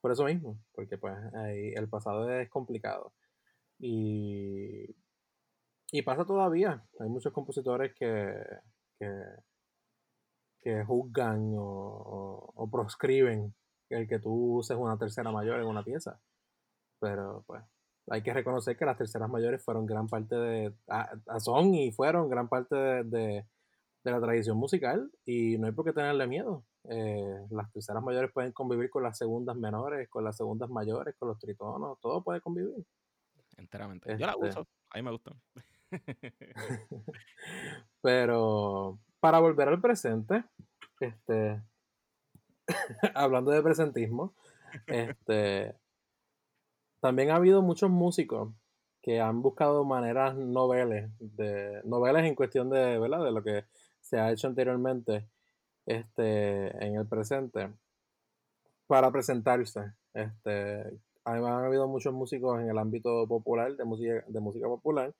Por eso mismo, porque pues el pasado es complicado. Y, y pasa todavía. Hay muchos compositores que, que, juzgan o, proscriben el que tú uses una tercera mayor en una pieza. Pero pues hay que reconocer que las terceras mayores fueron gran parte de, son y fueron gran parte de, la tradición musical y no hay por qué tenerle miedo. Eh, las terceras mayores pueden convivir con las segundas menores, con las segundas mayores, con los tritonos, todo puede convivir. Enteramente. Yo la este uso, a mí me gustan. Pero para volver al presente, este, hablando de presentismo, este, también ha habido muchos músicos que han buscado maneras noveles, de, noveles en cuestión de, ¿verdad? de lo que se ha hecho anteriormente este, en el presente, para presentarse. Este, han habido muchos músicos en el ámbito popular, de música, de música popular,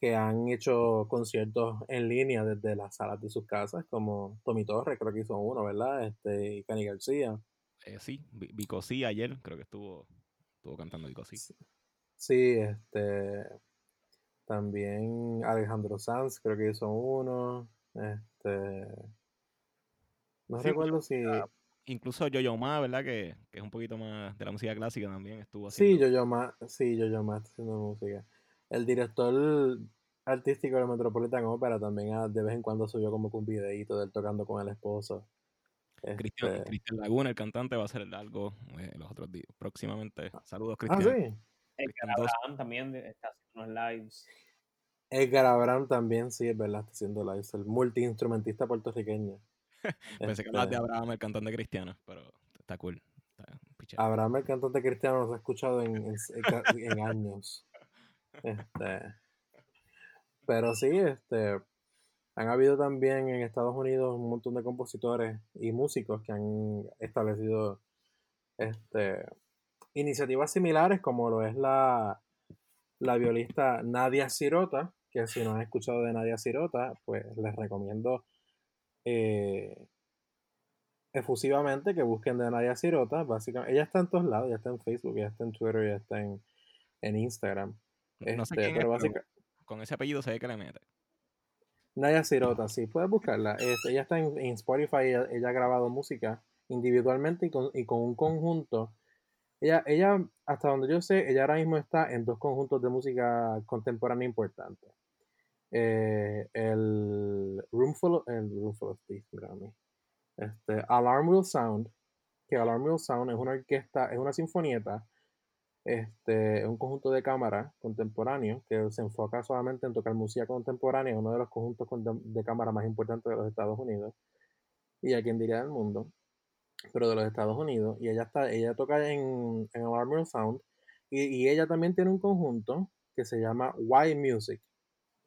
que han hecho conciertos en línea desde las salas de sus casas, como Tommy Torres, creo que hizo uno, ¿verdad? Este, y Cani García. Eh, sí, Vico sí ayer, creo que estuvo, estuvo cantando Vico sí. Sí, este. También Alejandro Sanz, creo que hizo uno. Este. No recuerdo si. Incluso Yo-Yo Ma, ¿verdad? Que, que, es un poquito más de la música clásica también estuvo así. Sí, Yo-Yo Ma, sí, Yo-Yo Ma haciendo música el director artístico de Metropolitan Opera también ah, de vez en cuando subió como un videíto de él tocando con el esposo. Cristian, este Laguna, el cantante, va a hacer algo eh, los otros días, próximamente. Ah. Saludos, Cristian. Ah, sí. Edgar Abraham también está haciendo unos lives. Edgar Abraham también, sí, es verdad, está haciendo lives. El multiinstrumentista puertorriqueño. Pensé que hablabas de este Abraham, el cantante cristiano, pero está cool. Abraham, el cantante cristiano, nos ha escuchado en, en años. Este, pero sí, este, han habido también en Estados Unidos un montón de compositores y músicos que han establecido este, iniciativas similares, como lo es la, la violista Nadia Sirota, que si no han escuchado de Nadia Sirota, pues les recomiendo eh, efusivamente que busquen de Nadia Sirota. Básicamente, ella está en todos lados, ya está en Facebook, ya está en Twitter, ya está en, en Instagram. No sé este, pero con ese apellido se ve que le mete. Naya Sirota, sí, puedes buscarla. Este, ella está en, Spotify, ella, ha grabado música individualmente y con, y con, un conjunto. Ella, ella, hasta donde yo sé, ella ahora mismo está en dos conjuntos de música contemporánea importantes. Eh, el Roomful, el Roomful of Teeth, este, Alarm Will Sound, que Alarm Will Sound es una orquesta, es una sinfonieta este, un conjunto de cámara contemporáneo que se enfoca solamente en tocar música contemporánea, uno de los conjuntos de cámara más importantes de los Estados Unidos, y a quien diría del mundo, pero de los Estados Unidos, y ella está, ella toca en, en Alarm Sound, y, ella también tiene un conjunto que se llama Y Music,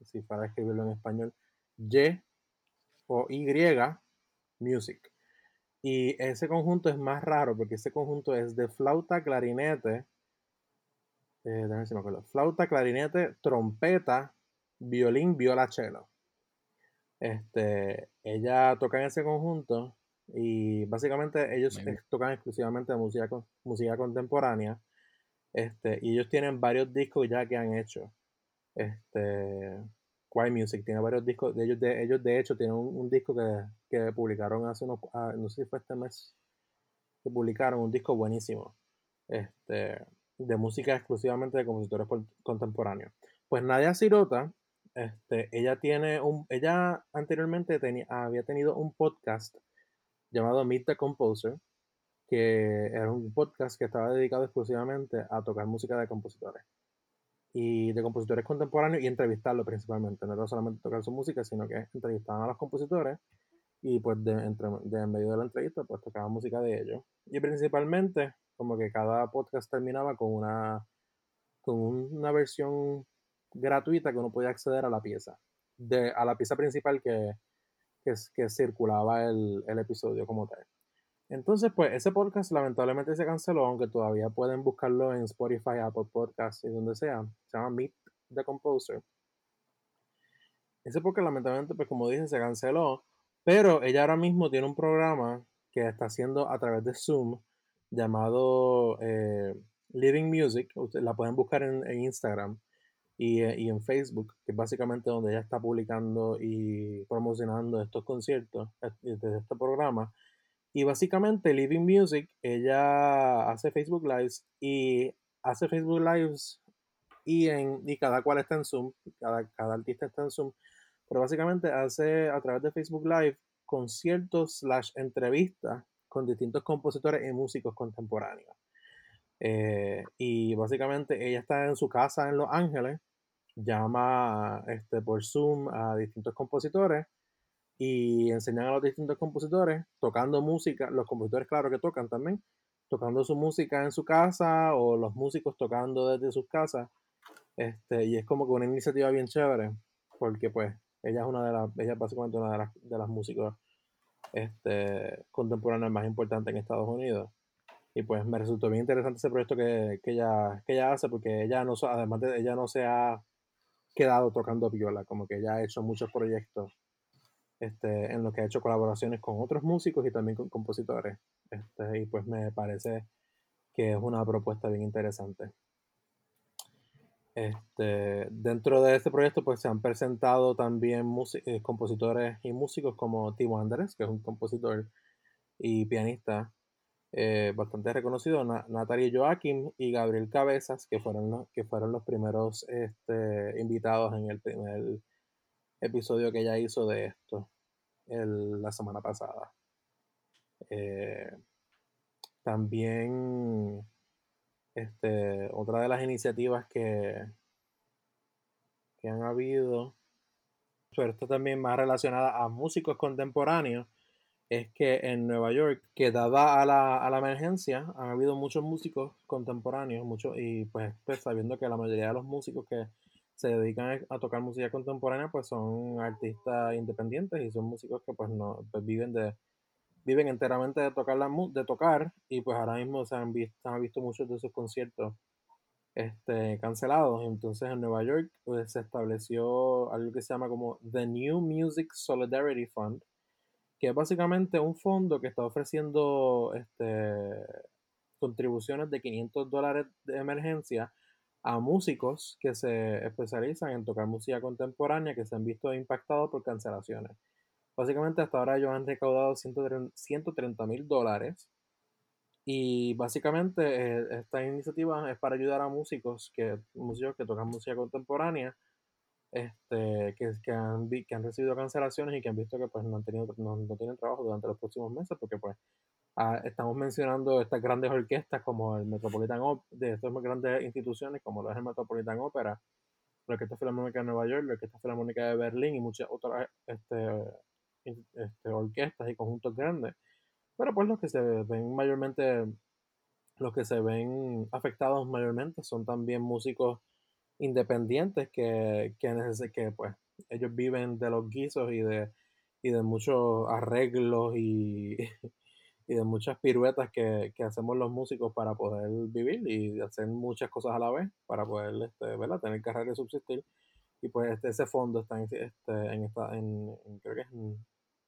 si para escribirlo en español, Y o Y Music. Y ese conjunto es más raro porque ese conjunto es de flauta, clarinete, eh, flauta, clarinete, trompeta, violín, violachelo. Este, ella toca en ese conjunto y básicamente ellos tocan exclusivamente música, música contemporánea. Este, y ellos tienen varios discos ya que han hecho. Este, Quiet Music tiene varios discos. De ellos, de, ellos de hecho tienen un, disco que, que, publicaron hace unos, ah, no sé si fue este mes, que publicaron un disco buenísimo. Este, de música exclusivamente de compositores contemporáneos. Pues Nadia Sirota, este, ella tiene un, ella anteriormente tenía, había tenido un podcast llamado Meet the Composer, que era un podcast que estaba dedicado exclusivamente a tocar música de compositores y de compositores contemporáneos y entrevistarlo principalmente, no era solamente tocar su música, sino que entrevistaban a los compositores y pues de, de en medio de la entrevista pues tocaban música de ellos. Y principalmente como que cada podcast terminaba con una, con una versión gratuita que uno podía acceder a la pieza, de, a la pieza principal que, que, circulaba el, episodio como tal. Entonces, pues ese podcast lamentablemente se canceló, aunque todavía pueden buscarlo en Spotify, Apple Podcasts y donde sea. Se llama Meet the Composer. Ese podcast lamentablemente, pues como dije, se canceló. Pero ella ahora mismo tiene un programa que está haciendo a través de Zoom llamado eh, Living Music. Ustedes la pueden buscar en, Instagram eh, y, en Facebook, que es básicamente donde ella está publicando y promocionando estos conciertos desde este programa. Y básicamente Living Music, ella hace Facebook Lives y hace Facebook Lives y, en, y cada cual está en Zoom, cada, cada artista está en Zoom, pero básicamente hace a través de Facebook Live conciertos slash entrevistas con distintos compositores y músicos contemporáneos. Eh, y básicamente ella está en su casa en Los Ángeles, llama este, por Zoom a distintos compositores y enseñan a los distintos compositores tocando música, los compositores claro que tocan también, tocando su música en su casa o los músicos tocando desde sus casas. Este, y es como que una iniciativa bien chévere, porque pues ella es una de las, ella es básicamente una de las, de las músicos este, contemporáneas más importantes en Estados Unidos. Y pues me resultó bien interesante ese proyecto que, que, ella, que ella hace, porque ella no, además de ella no se ha quedado tocando viola, como que ella ha hecho muchos proyectos este, en los que ha hecho colaboraciones con otros músicos y también con compositores. Este, y pues me parece que es una propuesta bien interesante. Este, dentro de este proyecto pues se han presentado también eh, compositores y músicos como Timo Andrés, que es un compositor y pianista eh, bastante reconocido, Natalia Joaquim y Gabriel Cabezas, que fueron los, que fueron los primeros este, invitados en el primer episodio que ella hizo de esto la semana pasada. Eh, también este, otra de las iniciativas que, que han habido, pero esto también más relacionada a músicos contemporáneos, es que en Nueva York, que dada a la, a la emergencia, han habido muchos músicos contemporáneos, muchos, y pues, pues, sabiendo que la mayoría de los músicos que se dedican a tocar música contemporánea, pues son artistas independientes y son músicos que pues no pues, viven de viven enteramente de tocar la de tocar y pues ahora mismo se han visto, han visto muchos de esos conciertos este, cancelados. Entonces en Nueva York pues, se estableció algo que se llama como The New Music Solidarity Fund, que es básicamente un fondo que está ofreciendo este, contribuciones de 500 dólares de emergencia a músicos que se especializan en tocar música contemporánea que se han visto impactados por cancelaciones. Básicamente hasta ahora ellos han recaudado 130 mil dólares. Y básicamente eh, esta iniciativa es para ayudar a músicos que, músicos que tocan música contemporánea este, que, que, han, que han recibido cancelaciones y que han visto que pues no han tenido no, no tienen trabajo durante los próximos meses porque pues ah, estamos mencionando estas grandes orquestas como el Metropolitan Opera, de estas grandes instituciones como lo es el Metropolitan Opera, la Orquesta Filarmónica de Nueva York, la Orquesta Filarmónica de Berlín y muchas otras este, este, orquestas y conjuntos grandes. Pero pues los que se ven mayormente, los que se ven afectados mayormente son también músicos independientes que, que, que pues ellos viven de los guisos y de, y de muchos arreglos y, y de muchas piruetas que, que, hacemos los músicos para poder vivir y hacer muchas cosas a la vez para poder este, ¿verdad? tener carrera y subsistir. Y pues este, ese fondo está en, este, en, esta, en, creo que es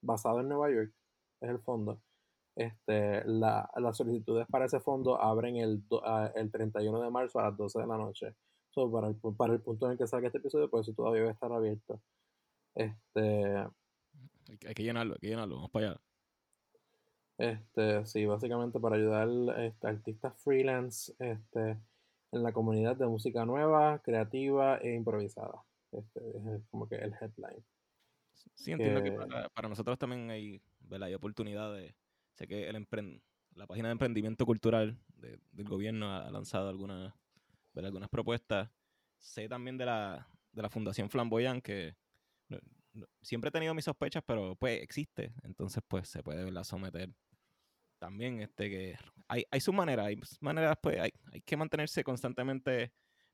basado en Nueva York, es el fondo. Este, la, las solicitudes para ese fondo abren el, el 31 de marzo a las 12 de la noche para, el, para el punto en el que salga este episodio, pues eso todavía va a estar abierto. Este. Hay que llenarlo, hay que llenarlo, vamos para allá. Este, sí, básicamente para ayudar este, artistas freelance este, en la comunidad de música nueva, creativa e improvisada. Este, es como que el headline. Sí, entiendo que, para, nosotros también hay, hay oportunidades. Sé que el la página de emprendimiento cultural del gobierno ha lanzado algunas algunas propuestas. Sé también de la, de la Fundación Flamboyant que siempre he tenido mis sospechas, pero pues existe, entonces pues se puede ¿verdad? someter. También este que hay, hay sus maneras, hay maneras, pues hay, hay que mantenerse constantemente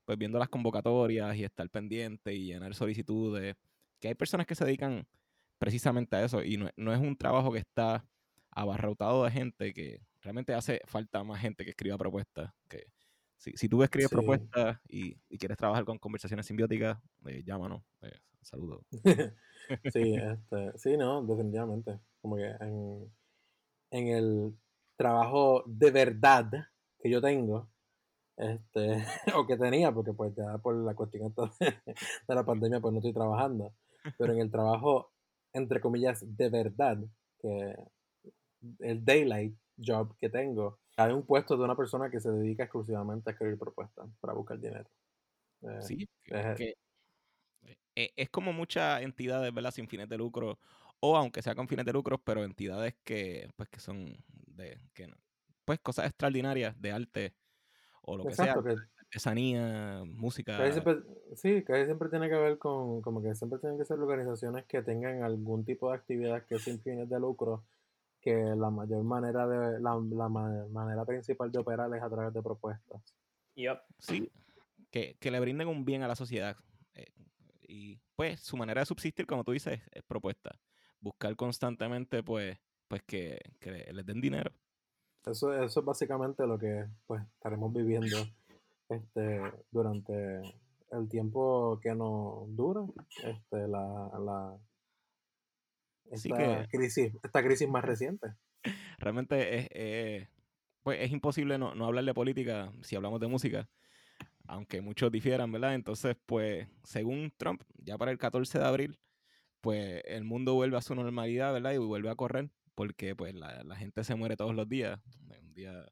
pues viendo las convocatorias y estar pendiente y llenar solicitudes, que hay personas que se dedican precisamente a eso y no, no es un trabajo que está abarrotado de gente que realmente hace falta más gente que escriba propuestas, que si, si tú escribes propuestas y, y, quieres trabajar con conversaciones simbióticas, eh, llámanos. Eh, saludos. sí, este, sí, no, definitivamente. Como que en, en el trabajo de verdad que yo tengo, este, o que tenía, porque pues ya por la cuestión de la pandemia pues no estoy trabajando, pero en el trabajo, entre comillas, de verdad, que el daylight job que tengo, hay un puesto de una persona que se dedica exclusivamente a escribir propuestas para buscar dinero. Eh, Sí, que- es- que e- es como muchas entidades, ¿verdad? Sin fines de lucro, o aunque sea con fines de lucro, pero entidades que, pues, que son de, que, pues, cosas extraordinarias de arte, o lo que exacto, sea, que artesanía, música. casi siempre, sí, casi siempre tiene que ver con, como que siempre tienen que ser organizaciones que tengan algún tipo de actividad que es sin fines de lucro, que la mayor manera de, la, la ma- manera principal de operar es a través de propuestas. Yup. Sí, que, que le brinden un bien a la sociedad. eh, y pues su manera de subsistir, como tú dices, es propuesta. Buscar constantemente, pues, pues que, que les den dinero. Eso, eso es básicamente lo que pues estaremos viviendo este, durante el tiempo que nos dura este, la, la esta que- crisis, esta crisis más reciente. Realmente es, eh, pues es imposible no, no hablar de política si hablamos de música, aunque muchos difieran, ¿verdad? Entonces, pues, según Trump, ya para el 14 de abril, pues el mundo vuelve a su normalidad, ¿verdad? Y vuelve a correr, porque pues la, la gente se muere todos los días. Un día,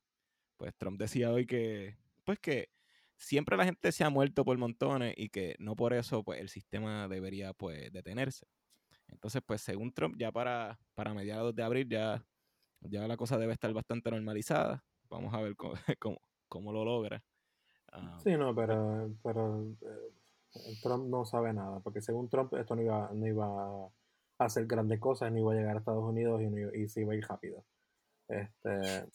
pues Trump decía hoy que, pues que siempre la gente se ha muerto por montones y que no por eso, pues el sistema debería, pues, detenerse. Entonces, pues según Trump, ya para, para mediados de abril ya, ya la cosa debe estar bastante normalizada. Vamos a ver cómo, cómo, cómo lo logra. Ah, Sí, no, pero, pero eh, Trump no sabe nada, porque según Trump esto no iba, no iba a hacer grandes cosas, no iba a llegar a Estados Unidos y, no y se iba a ir rápido. Este,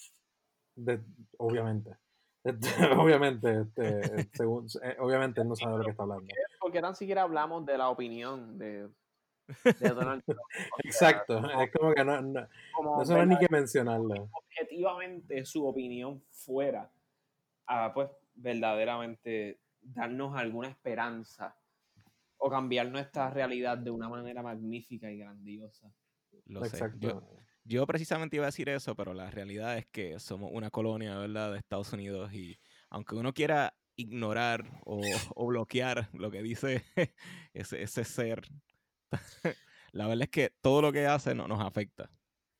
de- obviamente. Este, obviamente, este, según, eh, obviamente él no sabe de lo que está hablando. Porque tan siquiera hablamos de la opinión de, de Donald Trump. Exacto, es como que no, no, como no ni que mencionarlo. objetivamente su opinión fuera a pues verdaderamente darnos alguna esperanza o cambiar nuestra realidad de una manera magnífica y grandiosa. lo sé. Yo, yo precisamente iba a decir eso, pero la realidad es que somos una colonia, ¿verdad?, de Estados Unidos y aunque uno quiera ignorar o, o bloquear lo que dice ese, ese ser, la verdad es que todo lo que hace no, nos afecta.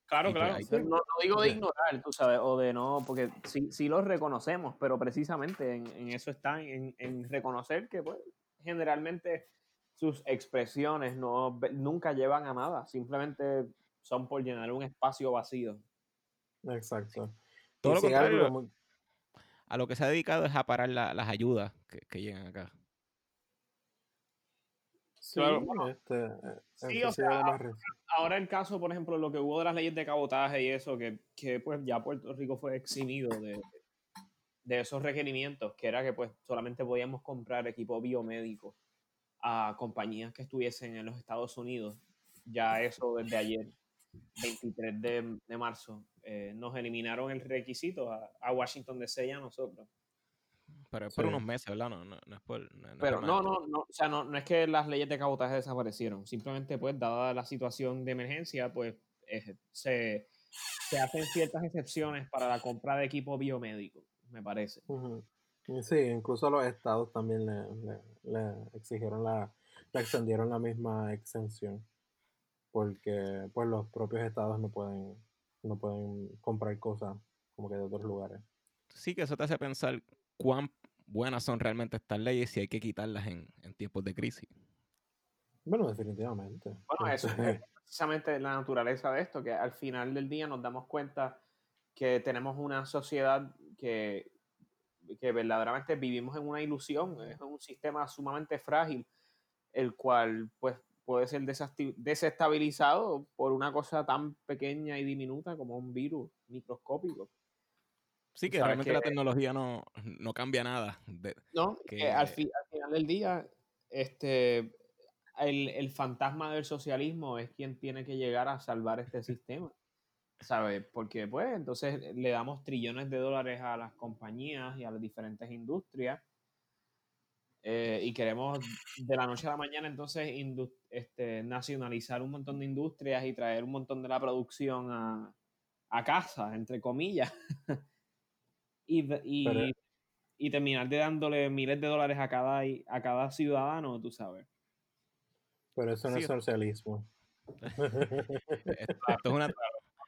Claro, pues claro. hay No, no digo de ignorar, tú sabes, o de no, porque sí, sí los reconocemos, pero precisamente en, en eso está, en, en reconocer que pues, generalmente sus expresiones no, nunca llevan a nada, simplemente son por llenar un espacio vacío. Exacto. Todo lo algo A lo que se ha dedicado es a parar la- las ayudas que, que llegan acá. sí, Claro, bueno, este, eh, sí, o sea, reciente. Ahora el caso, por ejemplo, lo que hubo de las leyes de cabotaje y eso, que, que pues ya Puerto Rico fue eximido de, de esos requerimientos, que era que pues solamente podíamos comprar equipo biomédico a compañías que estuviesen en los Estados Unidos. Ya eso desde ayer, 23 de, de marzo, eh, nos eliminaron el requisito a, a Washington DC y a nosotros. Pero es por Sí. unos meses, ¿verdad? No, no, no es por. no- Pero no, no, no, o sea, no, no es que las leyes de cabotaje desaparecieron, simplemente pues dada la situación de emergencia, pues eh, se, se hacen ciertas excepciones para la compra de equipo biomédico, me parece. Y Sí, incluso a los estados también le, le- le exigieron la, le extendieron la misma exención, porque pues los propios estados no pueden, no pueden comprar cosas como que de otros lugares. Sí, que eso te hace pensar cuán buenas son realmente estas leyes y hay que quitarlas en, en tiempos de crisis. Bueno, definitivamente. Bueno, eso Este, es precisamente la naturaleza de esto, que al final del día nos damos cuenta que tenemos una sociedad que, que verdaderamente vivimos en una ilusión, es un sistema sumamente frágil, el cual pues puede ser desestabilizado por una cosa tan pequeña y diminuta como un virus microscópico. Sí, que realmente la tecnología no, no cambia nada. de- ¿no? que- Que al, fi- al final del día, este, el, el fantasma del socialismo es quien tiene que llegar a salvar este sistema, ¿sabes? Porque, pues, entonces le damos trillones de dólares a las compañías y a las diferentes industrias eh, y queremos de la noche a la mañana entonces este, nacionalizar un montón de industrias y traer un montón de la producción a, a casa, entre comillas. y, y, Pero- y terminar de dándole miles de dólares a cada, a cada ciudadano, tú sabes. pero eso no Sí. es socialismo. Esto es una,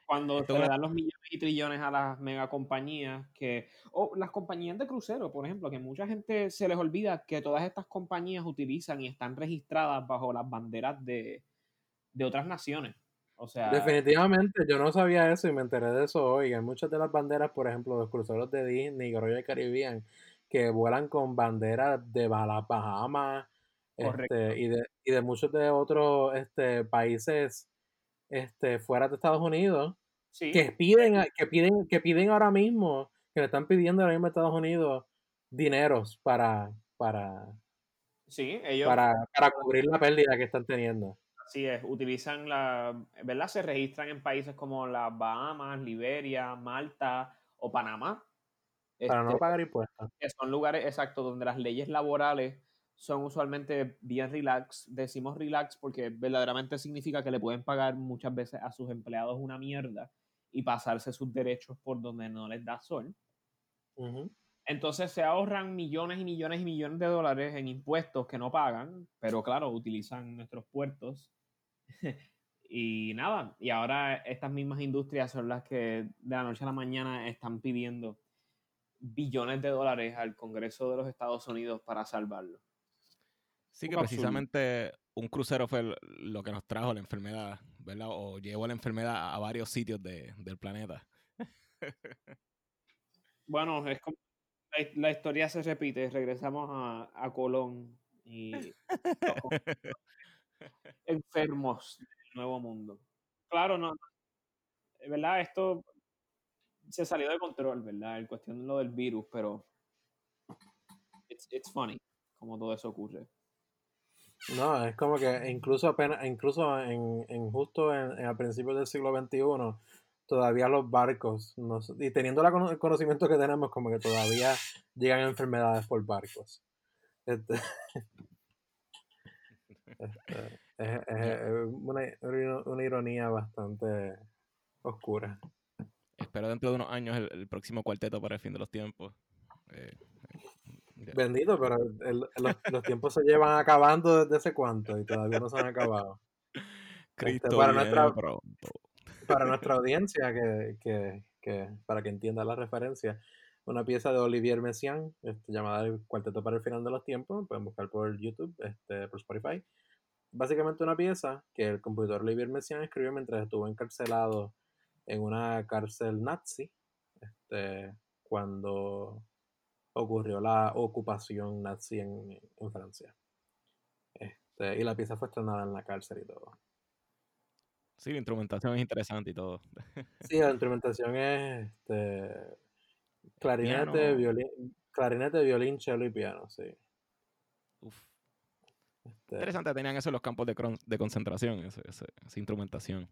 cuando se le dan los millones y trillones a las megacompañías que o las compañías de crucero, por ejemplo, que mucha gente se les olvida que todas estas compañías utilizan y están registradas bajo las banderas de, de otras naciones. O sea, Definitivamente, yo no sabía eso y me enteré de eso hoy. Hay muchas de las banderas, por ejemplo, los cruceros de Disney y Royal Caribbean, que vuelan con banderas de las Bahamas este, y, de, y de muchos de otros este, países este, fuera de Estados Unidos que piden que piden que piden ahora mismo que le están pidiendo ahora mismo a Estados Unidos dineros para para sí, ellos, para, para cubrir la pérdida que están teniendo. Así es, utilizan la, ¿verdad? Se registran en países como las Bahamas, Liberia, Malta o Panamá. Para no este, pagar impuestos. Que son lugares exactos donde las leyes laborales son usualmente bien relax. Decimos relax porque verdaderamente significa que le pueden pagar muchas veces a sus empleados una mierda y pasarse sus derechos por donde no les da sol. Entonces se ahorran millones y millones y millones de dólares en impuestos que no pagan, pero claro, utilizan nuestros puertos. y nada, y ahora estas mismas industrias son las que de la noche a la mañana están pidiendo billones de dólares al Congreso de los Estados Unidos para salvarlo. Sí, que precisamente un crucero fue lo que nos trajo la enfermedad, ¿verdad? O llevó la enfermedad a varios sitios del planeta. bueno, es como la, historia se repite, regresamos a, Colón y enfermos del nuevo mundo. Claro, no, ¿verdad? Esto se salió de control, ¿verdad? En cuestión de lo del virus, pero it's, it's funny como todo eso ocurre. No, es como que incluso apenas, incluso en, en justo en, en, a principios del siglo XXI, todavía los barcos, y teniendo el conocimiento que tenemos, como que todavía llegan enfermedades por barcos. Este, este es, una, una, ironía bastante oscura. Espero dentro de unos años el, próximo cuarteto para el fin de los tiempos. Bendito, pero los, tiempos se llevan acabando desde hace cuánto y todavía no se han acabado. Este, para, nuestra, para nuestra audiencia, que, para que entienda la referencia, una pieza de Olivier Messiaen este, llamada El Cuarteto para el Final de los Tiempos, pueden buscar por YouTube, este, por Spotify. Básicamente una pieza que el compositor Olivier Messiaen escribió mientras estuvo encarcelado en una cárcel nazi, este, cuando ocurrió la ocupación nazi en, Francia. Este, y la pieza fue estrenada en la cárcel y todo. Sí, la instrumentación es interesante y todo. Sí, la instrumentación es este, clarinete, violín, clarinete, violín, cello y piano, sí. Uf. Este interesante, tenían eso en los campos de, de concentración, esa, instrumentación.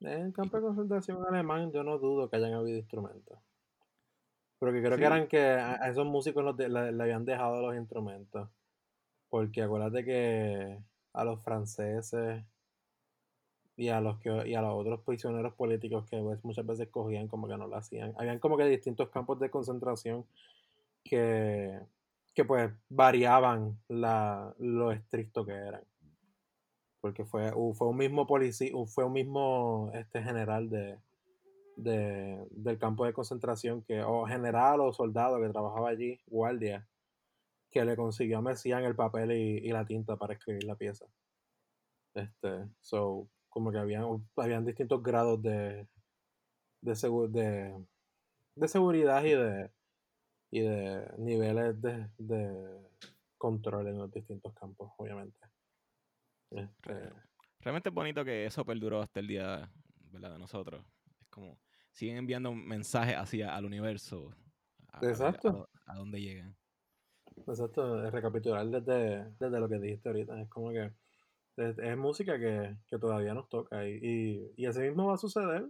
En el campo de concentración alemán yo no dudo que hayan habido instrumentos. Pero que creo que eran que a esos músicos le, habían dejado los instrumentos. Porque acuérdate que a los franceses y a los que y a los otros prisioneros políticos que pues, muchas veces cogían como que no lo hacían. Habían como que distintos campos de concentración que, que pues variaban la, lo estricto que eran. Porque fue, fue un mismo policía, fue un mismo este general de, de, del campo de concentración, que, o general o soldado que trabajaba allí, guardia, que le consiguió a Messiaen el papel y, la tinta para escribir la pieza. Este, so, como que habían, habían distintos grados de, de, de, de seguridad y de, y de niveles de, de control en los distintos campos, obviamente. Este, Realmente es bonito que eso perduró hasta el día ¿verdad? de nosotros como siguen enviando mensajes hacia al universo. Exacto. A, dónde llegan. Exacto, recapitular desde, desde lo que dijiste ahorita. Es como que es, música que, todavía nos toca y, y, así mismo va a suceder.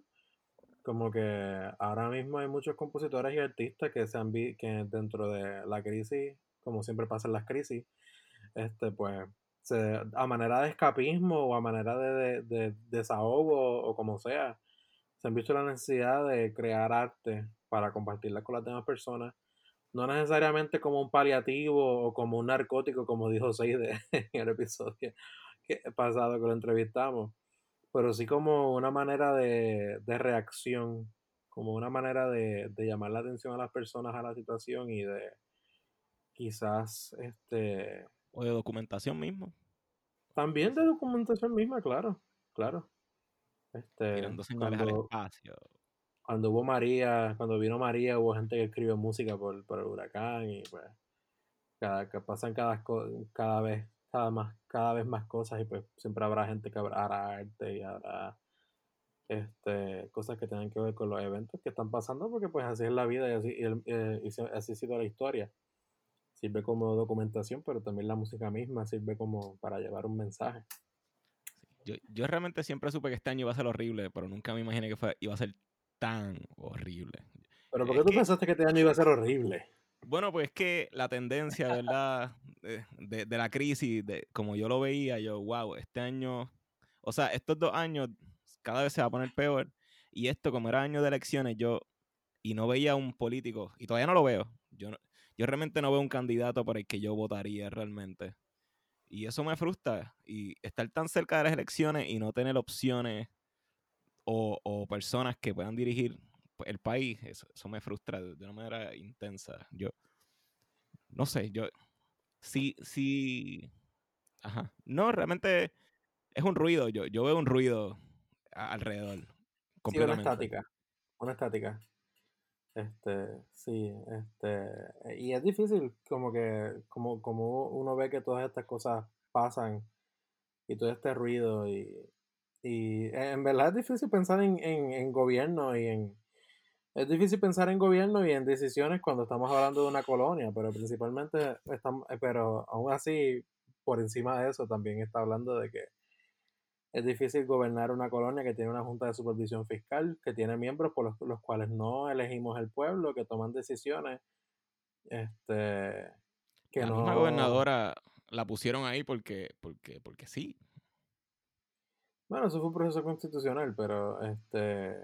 Como que ahora mismo hay muchos compositores y artistas que se han que dentro de la crisis, como siempre pasa en las crisis, este pues se, a manera de escapismo o a manera de, de desahogo o como sea, se han visto la necesidad de crear arte para compartirla con las demás personas, no necesariamente como un paliativo o como un narcótico, como dijo Seide en el episodio pasado que lo entrevistamos, pero sí como una manera de, de reacción, como una manera de, de, llamar la atención a las personas a la situación y de quizás este... O de documentación mismo. También de documentación misma, claro, claro. Este, cuando, al espacio. Cuando hubo María, cuando vino María, hubo gente que escribió música por, por el huracán y pues cada, que pasan cada, cada vez cada, más, cada vez más cosas y pues siempre habrá gente que hará arte y habrá este, cosas que tengan que ver con los eventos que están pasando porque pues así es la vida y así, y, eh, así ha sido la historia. Sirve como documentación, pero también la música misma sirve como para llevar un mensaje. Yo, yo realmente siempre supe que este año iba a ser horrible, pero nunca me imaginé que fue, iba a ser tan horrible. ¿Pero por qué tú pensaste que este año iba a ser horrible? Bueno, pues es que la tendencia, ¿verdad? De, de, la crisis, de, como yo lo veía, yo, wow, este año, o sea, estos dos años cada vez se va a poner peor. Y esto, como era año de elecciones, yo, y no veía un político, y todavía no lo veo, yo, yo realmente no veo un candidato por el que yo votaría realmente. Y eso me frustra. Y estar tan cerca de las elecciones y no tener opciones o, o personas que puedan dirigir el país, eso, me frustra de, una manera intensa. Yo, no sé, yo, sí, sí, ajá. No, realmente es un ruido, yo, yo veo un ruido alrededor. Sí, una estática, una estática. Este, sí, este, y es difícil como que, como, como uno ve que todas estas cosas pasan y todo este ruido y, y en verdad es difícil pensar en, en, en gobierno y en, es difícil pensar en gobierno y en decisiones cuando estamos hablando de una colonia, pero principalmente estamos, eh, pero aún así, por encima de eso, también está hablando de que es difícil gobernar una colonia que tiene una junta de supervisión fiscal, que tiene miembros por los, cuales no elegimos el pueblo, que toman decisiones. Este, que la misma gobernadora la pusieron ahí porque, porque, porque sí. Bueno, eso fue un proceso constitucional, pero este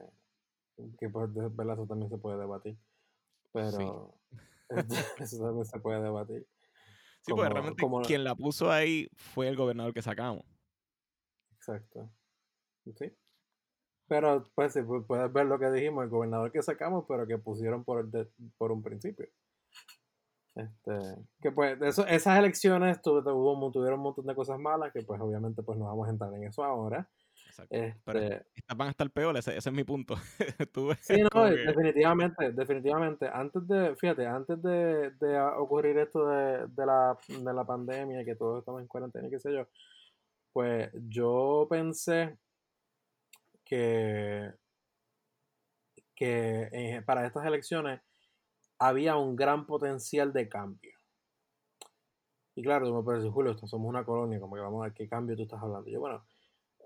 que pues eso también se puede debatir. Pero eso también se puede debatir. Sí, porque realmente quien la puso ahí fue el gobernador que sacamos. Exacto. Sí. Pero pues sí, puedes ver lo que dijimos, el gobernador que sacamos, pero que pusieron por, por un principio. Este, que pues eso, esas elecciones tuvo, tuvieron un montón de cosas malas, que pues obviamente pues no vamos a entrar en eso ahora. Pero este estas van a estar peores, ese, es mi punto. sí, no, definitivamente, definitivamente. Antes de, fíjate, antes de, de ocurrir esto de, de, la, de la pandemia, que todos estamos en cuarentena y qué sé yo, pues yo pensé que, que eh, para estas elecciones había un gran potencial de cambio. Y claro, tú me parece, Julio, somos una colonia, como que vamos a ver qué cambio tú estás hablando. yo, bueno,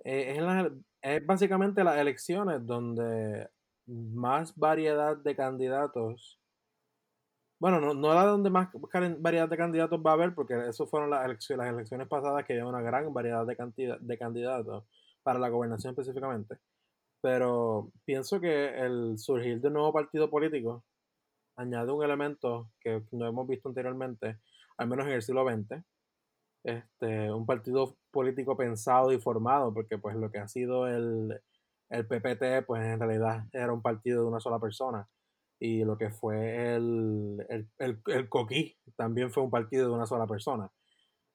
eh, es, es básicamente las elecciones donde más variedad de candidatos. Bueno, no, no la donde más variedad de candidatos va a haber, porque eso fueron las elecciones, las elecciones pasadas que había una gran variedad de, cantidad, de candidatos para la gobernación específicamente. Pero pienso que el surgir de un nuevo partido político añade un elemento que no hemos visto anteriormente, al menos en el siglo XX, este, un partido político pensado y formado, porque pues lo que ha sido el, el PPT, pues en realidad era un partido de una sola persona. Y lo que fue el, el, el, Coquí también fue un partido de una sola persona.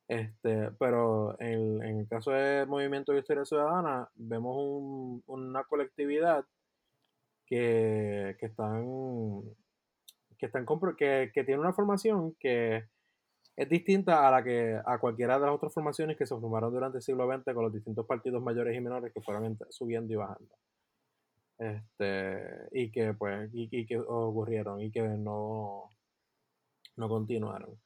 Este, pero en, en el caso del Movimiento de Historia Ciudadana, vemos un, una colectividad que, que están que están que, que tiene una formación que es distinta a la que a cualquiera de las otras formaciones que se formaron durante el siglo XX con los distintos partidos mayores y menores que fueron subiendo y bajando. Este, y que pues, y, que ocurrieron y que no, no continuaron.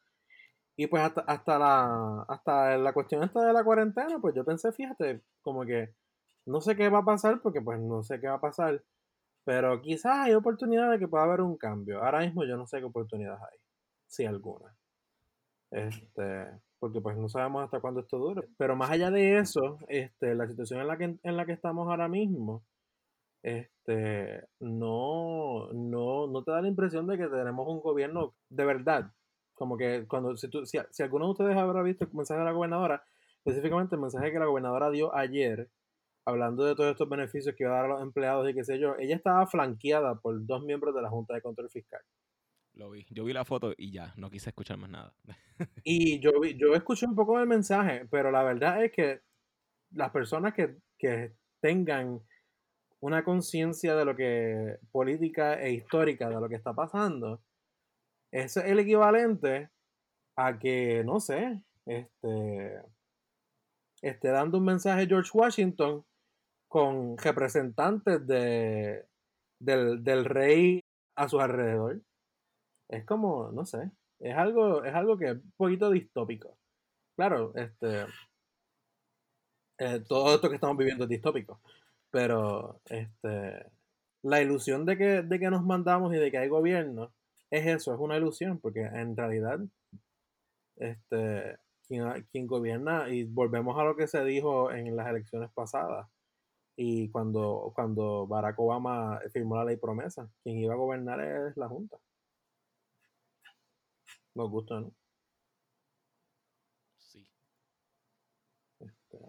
Y pues hasta, hasta la hasta la cuestión esta de la cuarentena, pues yo pensé, fíjate, como que no sé qué va a pasar, porque pues no sé qué va a pasar, pero quizás hay oportunidad de que pueda haber un cambio. Ahora mismo yo no sé qué oportunidades hay, si alguna. Este, porque pues no sabemos hasta cuándo esto dure. Pero más allá de eso, este, la situación en la que, en la que estamos ahora mismo, este, no, no, no te da la impresión de que tenemos un gobierno de verdad. Como que cuando, si, tú, si, alguno de ustedes habrá visto el mensaje de la gobernadora, específicamente el mensaje que la gobernadora dio ayer, hablando de todos estos beneficios que iba a dar a los empleados y qué sé yo, ella estaba flanqueada por dos miembros de la Junta de Control Fiscal. Lo vi. Yo vi la foto y ya, no quise escuchar más nada. Y yo, vi- yo escuché un poco del mensaje, pero la verdad es que las personas que, que tengan una conciencia de lo que política e histórica de lo que está pasando, es el equivalente a que, no sé, este, esté dando un mensaje George Washington con representantes de, del, del rey a su alrededor. Es como, no sé, es algo, es algo que es un poquito distópico. Claro, este, eh, todo esto que estamos viviendo es distópico, pero este, la ilusión de que, de que nos mandamos y de que hay gobierno es eso, es una ilusión, porque en realidad este, quien, quien gobierna, y volvemos a lo que se dijo en las elecciones pasadas, y cuando, cuando Barack Obama firmó la ley promesa, quien iba a gobernar es la Junta. Nos gusta, ¿no? Sí. Este,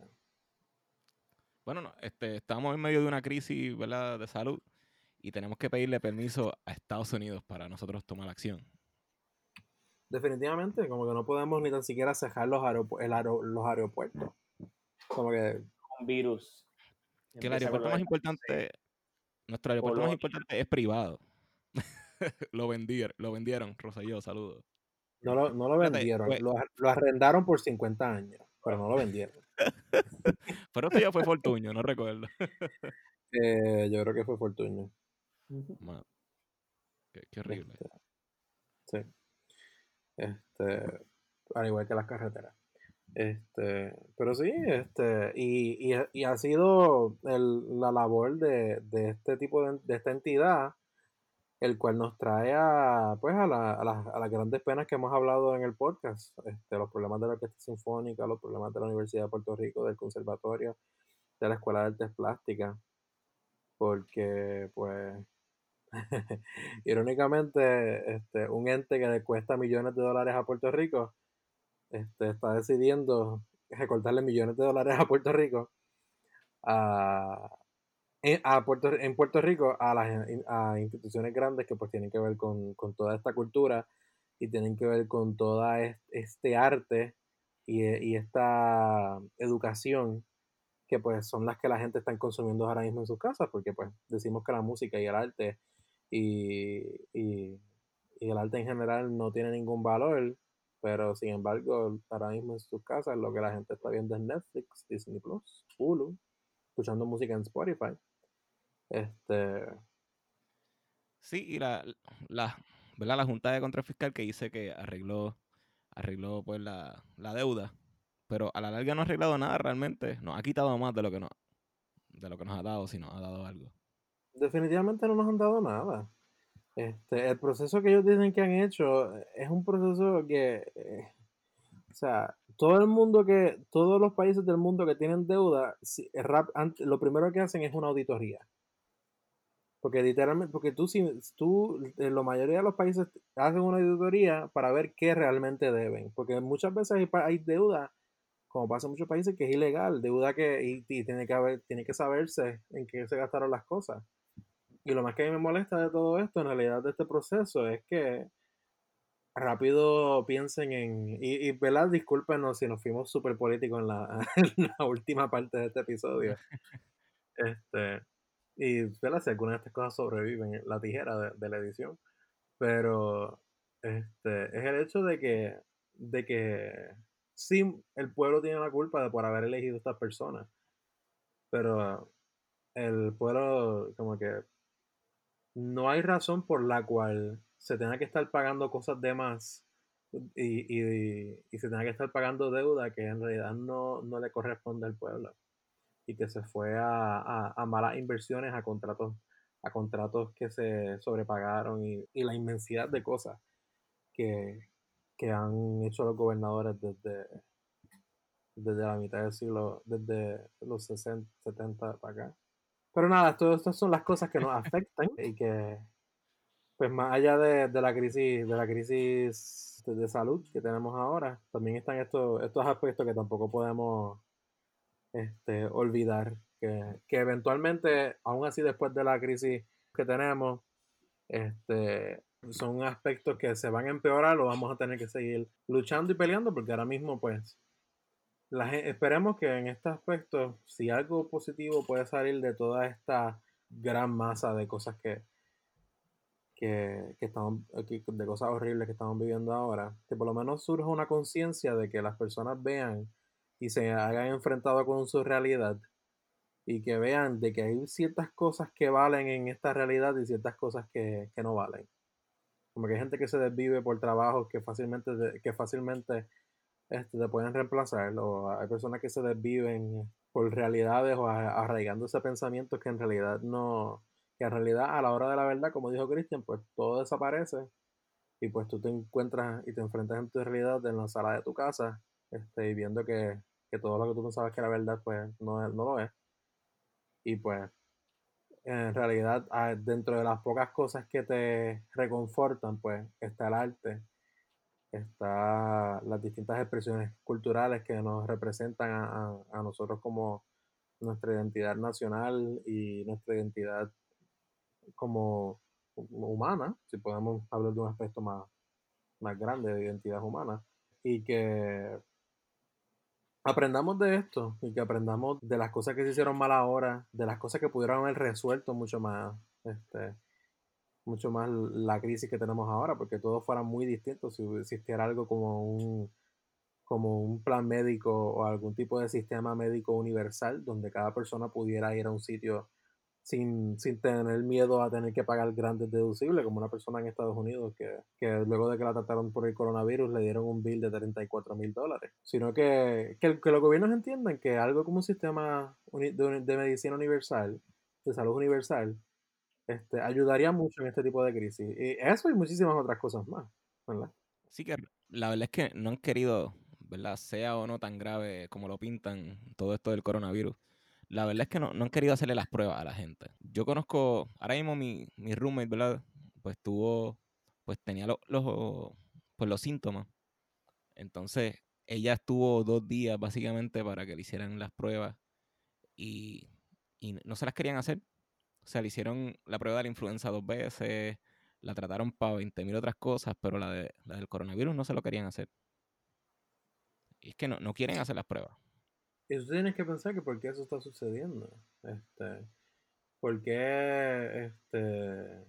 Bueno, no, este, estamos en medio de una crisis ¿verdad? de salud y tenemos que pedirle permiso a Estados Unidos para nosotros tomar acción. definitivamente, como que no podemos ni tan siquiera cejar los, aeropu- el aero- los aeropuertos. Como que Un virus. Que el aeropuerto más importante, nuestro aeropuerto más importante es privado. lo vendieron, lo vendieron, Rosselló, saludos. no lo, no lo vendieron, pues- lo, lo arrendaron por 50 años, pero no lo vendieron. Pero esto ya fue Fortuño, no recuerdo. Eh, yo creo que fue. Mano, qué, qué horrible. Este, sí. Este, al igual que las carreteras. Este, pero sí, este, y, y, y ha sido el- la labor de, de este tipo de, de esta entidad, el cual nos trae a, pues, a, la- a las, a las grandes penas que hemos hablado en el podcast, este, los problemas de la Orquesta Sinfónica, los problemas de la Universidad de Puerto Rico, del Conservatorio, de la Escuela de Artes Plásticas, porque, pues, irónicamente, este, un ente que le cuesta millones de dólares a Puerto Rico, este, está decidiendo recortarle millones de dólares a Puerto Rico, a, en, a Puerto, en Puerto Rico a las a instituciones grandes que pues tienen que ver con, con toda esta cultura y tienen que ver con toda es- este arte y, y esta educación que pues son las que la gente está consumiendo ahora mismo en sus casas, porque pues decimos que la música y el arte y, y, y el arte en general no tiene ningún valor, pero sin embargo ahora mismo en sus casas lo que la gente está viendo es Netflix, Disney Plus, Hulu, escuchando música en Spotify. Este, Sí, y la, la, ¿verdad? la Junta de Control Fiscal que dice que arregló, arregló pues la, la deuda, pero a la larga no ha arreglado nada realmente, nos ha quitado más de lo que nos, de lo que nos ha dado, si nos ha dado algo. definitivamente no nos han dado nada. Este, el proceso que ellos dicen que han hecho es un proceso que, eh, o sea, todo el mundo que, todos los países del mundo que tienen deuda, si- rap- lo primero que hacen es una auditoría. Porque literalmente, porque tú, si tú, en la mayoría de los países hacen una auditoría para ver qué realmente deben. Porque muchas veces hay, deuda, como pasa en muchos países, que es ilegal, deuda que, y, y tiene que haber, tiene que saberse en qué se gastaron las cosas. Y lo más que a mí me molesta de todo esto, en realidad, de este proceso, es que rápido piensen en. Y, y ¿verdad? Discúlpenos si nos fuimos súper políticos en la, en la última parte de este episodio. Este. Y ¿verdad? si alguna de estas cosas sobreviven, la tijera de, de la edición. Pero este es el hecho de que, de que sí, el pueblo tiene la culpa de por haber elegido a estas personas. Pero el pueblo, como que no hay razón por la cual se tenga que estar pagando cosas de más y, y, y se tenga que estar pagando deuda que en realidad no, no le corresponde al pueblo y que se fue a, a, a malas inversiones, a contratos, a contratos que se sobrepagaron y, y la inmensidad de cosas que, que han hecho los gobernadores desde, desde la mitad del siglo, desde los 60, 70 para acá. Pero nada, todo estas son las cosas que nos afectan y que, pues más allá de, de la crisis, de la crisis de salud que tenemos ahora, también están estos, estos aspectos que tampoco podemos este, olvidar que, que eventualmente, aún así después de la crisis que tenemos, este, son aspectos que se van a empeorar o vamos a tener que seguir luchando y peleando porque ahora mismo pues la, esperemos que en este aspecto si algo positivo puede salir de toda esta gran masa de cosas que, que, que estamos de cosas horribles que estamos viviendo ahora que por lo menos surja una conciencia de que las personas vean y se hayan enfrentado con su realidad y que vean de que hay ciertas cosas que valen en esta realidad y ciertas cosas que, que no valen. Como que hay gente que se desvive por trabajos que fácilmente, que fácilmente este, te pueden reemplazar, o hay personas que se desviven por realidades o arraigando ese pensamiento que en realidad no, que en realidad a la hora de la verdad, como dijo Cristian, pues todo desaparece y pues tú te encuentras y te enfrentas en tu realidad en la sala de tu casa este, y viendo que, que todo lo que tú pensabas que era verdad, pues no, no lo es. Y pues en realidad dentro de las pocas cosas que te reconfortan, pues está el arte, está las distintas expresiones culturales que nos representan a, nosotros como nuestra identidad nacional y nuestra identidad como humana, si podemos hablar de un aspecto más, más grande de identidad humana, y que aprendamos de esto y que aprendamos de las cosas que se hicieron mal ahora, de las cosas que pudieron haber resuelto mucho más, este, mucho más la crisis que tenemos ahora, porque todo fuera muy distinto. Si existiera algo como un como un plan médico o algún tipo de sistema médico universal donde cada persona pudiera ir a un sitio sin, sin tener miedo a tener que pagar grandes deducibles, como una persona en Estados Unidos que, que luego de que la trataron por el coronavirus le dieron un bill de 34 mil dólares. Sino que, que, que, los gobiernos entiendan que algo como un sistema de, de, medicina universal, de salud universal, este, ayudaría mucho en este tipo de crisis. Y eso y muchísimas otras cosas más, ¿verdad? Sí que la verdad es que no han querido, ¿verdad? Sea o no tan grave como lo pintan todo esto del coronavirus la verdad es que no, han querido hacerle las pruebas a la gente. Yo conozco, ahora mismo mi, mi roommate, ¿verdad? Pues tuvo, pues tenía los, pues los síntomas. Entonces, ella estuvo dos días básicamente para que le hicieran las pruebas y, y no se las querían hacer. O sea, le hicieron la prueba de la influenza dos veces, la trataron para 20.000 otras cosas, pero la, de, la del coronavirus no se lo querían hacer. Y es que no, no quieren hacer las pruebas. Y tú tienes que pensar que por qué eso está sucediendo. Este, ¿Por qué este,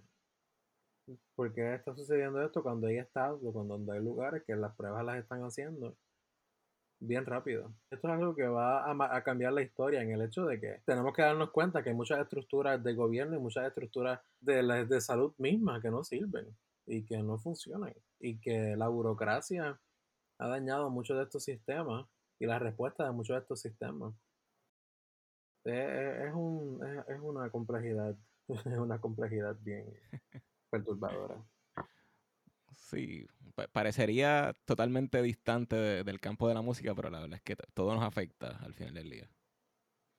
¿Por está sucediendo esto cuando hay estados, cuando hay lugares que las pruebas las están haciendo bien rápido? Esto es algo que va a, cambiar la historia en el hecho de que tenemos que darnos cuenta que hay muchas estructuras de gobierno y muchas estructuras de, de salud mismas que no sirven y que no funcionan y que la burocracia ha dañado muchos de estos sistemas y la respuesta de muchos de estos sistemas. Es, un, es, una complejidad, es una complejidad bien perturbadora. Sí, parecería totalmente distante del campo de la música, pero la verdad es que todo nos afecta al final del día.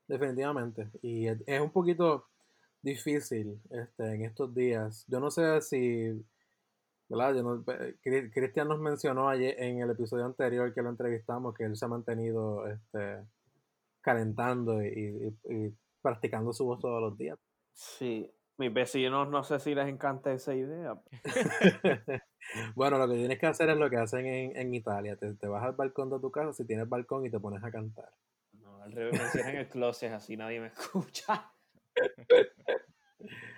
Definitivamente. Y es, un poquito difícil este, en estos días. Yo no sé si Cristian nos mencionó ayer en el episodio anterior que lo entrevistamos que él se ha mantenido este, calentando y, practicando su voz todos los días. Sí, mis vecinos no sé si les encanta esa idea. bueno, lo que tienes que hacer es lo que hacen en, en Italia. Te, te, vas al balcón de tu casa, si tienes balcón, y te pones a cantar. No, al revés, me cierran el closet, así nadie me escucha.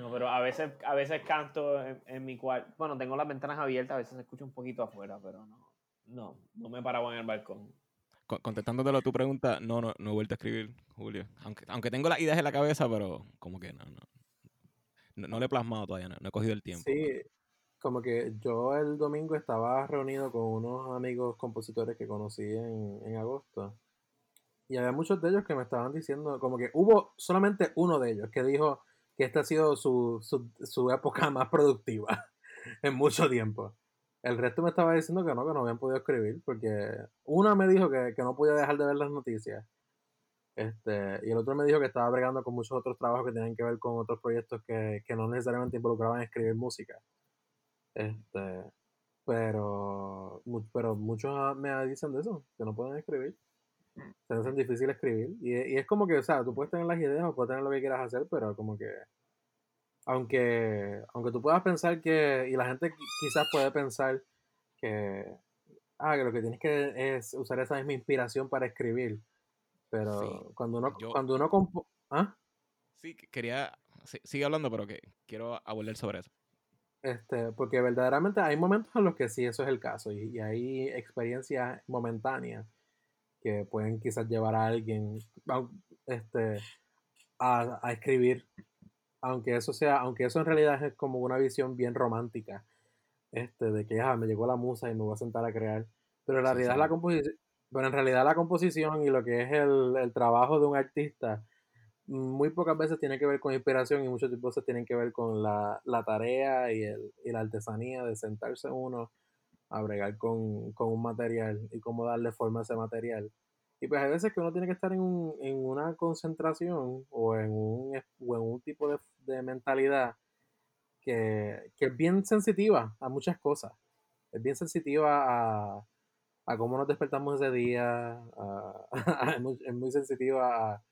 No, pero a veces, a veces canto en, mi cuarto. Bueno, tengo las ventanas abiertas, a veces se escucha un poquito afuera, pero no. No, no me paraba en el balcón. Contestándotelo a tu pregunta, no, no, no he vuelto a escribir, Julio. Aunque, aunque tengo las ideas en la cabeza, pero como que no, no. No, le he plasmado todavía, no, he cogido el tiempo. Sí, como que yo el domingo estaba reunido con unos amigos compositores que conocí en, en agosto. Y había muchos de ellos que me estaban diciendo, como que hubo solamente uno de ellos que dijo, que esta ha sido su, su, época más productiva en mucho tiempo. El resto me estaba diciendo que no, que no habían podido escribir, porque una me dijo que, no podía dejar de ver las noticias. Este, y el otro me dijo que estaba bregando con muchos otros trabajos que tenían que ver con otros proyectos que, no necesariamente involucraban escribir música. Este, pero, pero muchos me dicen de eso, que no pueden escribir. Se hacen difícil escribir. Y, y, es como que, o sea, tú puedes tener las ideas o puedes tener lo que quieras hacer, pero como que, aunque, aunque tú puedas pensar que, y la gente quizás puede pensar que, ah, que lo que tienes que es usar esa misma inspiración para escribir. Pero cuando uno, cuando uno ¿ah? Sí, quería, sigue hablando, pero que quiero abordar sobre eso. Este, porque verdaderamente hay momentos en los que sí, eso es el caso, y, hay experiencias momentáneas que pueden quizás llevar a alguien este, a, a, escribir, aunque eso sea, aunque eso en realidad es como una visión bien romántica, este, de que ah, me llegó la musa y me voy a sentar a crear, pero en realidad la composición, pero en realidad la composición y lo que es el, el trabajo de un artista muy pocas veces tiene que ver con inspiración y muchos veces tienen que ver con la, tarea y, el, y, la artesanía de sentarse uno a bregar con, un material y cómo darle forma a ese material. Y pues hay veces que uno tiene que estar en, un, en una concentración o en un, en un tipo de, mentalidad que, es bien sensitiva a muchas cosas. Es bien sensitiva a, a cómo nos despertamos ese día, es muy sensitiva a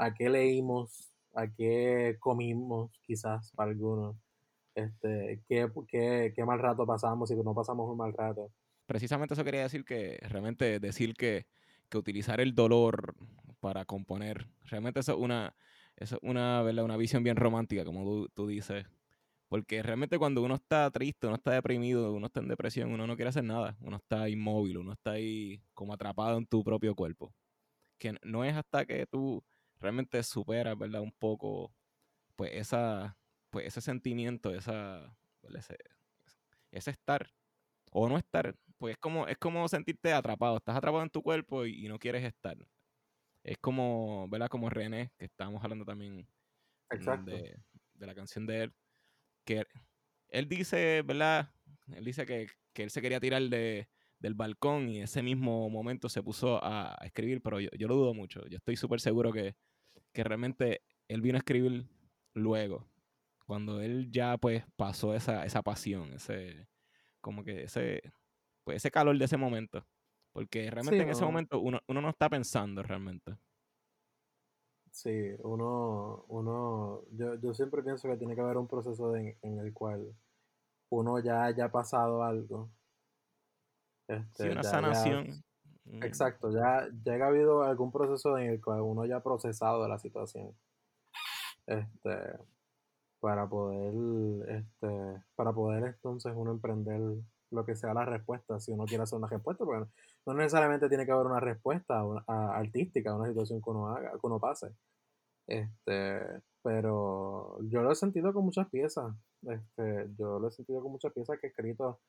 a qué leímos, a qué comimos, quizás para algunos, este, qué, qué, qué mal rato pasamos y no pasamos un mal rato. Precisamente eso quería decir que realmente decir que, que utilizar el dolor para componer, realmente eso es una, eso es una, ¿verdad? una visión bien romántica, como tú, tú dices. Porque realmente cuando uno está triste, uno está deprimido, uno está en depresión, uno no quiere hacer nada. Uno está inmóvil, uno está ahí como atrapado en tu propio cuerpo. Que no es hasta que tú realmente supera, ¿verdad? Un poco, pues, esa, pues ese sentimiento, esa, ese, ese, estar o no estar, pues es como, es como sentirte atrapado, estás atrapado en tu cuerpo y, no quieres estar. Es como, ¿verdad? Como René, que estábamos hablando también De, de, la canción de él, que él dice, ¿verdad? Él dice que, que él se quería tirar de, del balcón y ese mismo momento se puso a, escribir, pero yo, yo, lo dudo mucho. Yo estoy súper seguro que, que realmente él vino a escribir luego, cuando él ya pues pasó esa, esa pasión, ese, como que ese, pues ese calor de ese momento. Porque realmente en ese momento uno, uno, no está pensando realmente. Sí, uno, uno, yo, yo siempre pienso que tiene que haber un proceso en el cual uno ya haya pasado algo. Este, sí, una sanación. Mm. Exacto, ya, ya ha habido algún proceso en el cual uno ya ha procesado la situación. Este, para poder, este, para poder entonces uno emprender lo que sea la respuesta, si uno quiere hacer una respuesta, porque no necesariamente tiene que haber una respuesta artística a una situación que uno haga, que uno pase. Este, pero yo lo he sentido con muchas piezas. Este, yo lo he sentido con muchas piezas que he escrito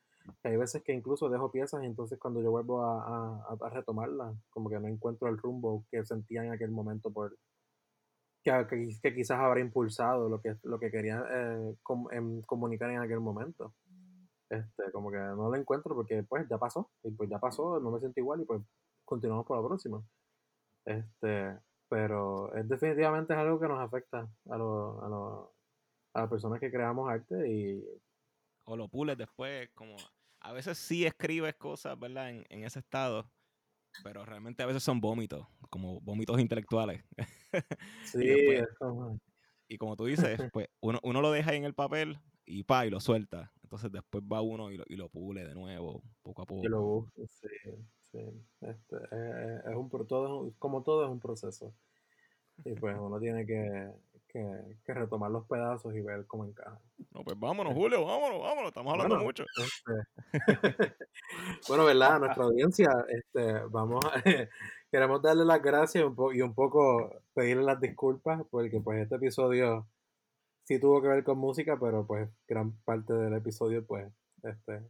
hay veces que incluso dejo piezas y entonces cuando yo vuelvo a, a, retomarlas, como que no encuentro el rumbo que sentía en aquel momento por que, que, quizás habrá impulsado lo que, lo que quería eh, em, comunicar en aquel momento. Este, como que no lo encuentro porque pues ya pasó, y pues ya pasó, no me siento igual y pues continuamos por la próxima. Este, pero es definitivamente es algo que nos afecta a, lo, a, lo, a las personas que creamos arte y o lo pules después, como a veces sí escribes cosas, ¿verdad? En, en ese estado, pero realmente a veces son vómitos, como vómitos intelectuales. Sí, y, como... tú dices, pues uno, uno lo deja ahí en el papel y pa, y lo suelta. Entonces después va uno y lo, y lo pule de nuevo, poco a poco. Y lo busca, sí, sí. Este, es, un, todo, como todo es un proceso. Y pues uno tiene que, que, retomar los pedazos y ver cómo encaja. No, pues vámonos, Julio, vámonos, vámonos, estamos hablando mucho. Este, bueno, ¿verdad? A nuestra audiencia, este, vamos a, queremos darle las gracias y un poco pedirle las disculpas, porque pues este episodio sí tuvo que ver con música, pero pues gran parte del episodio, pues, este,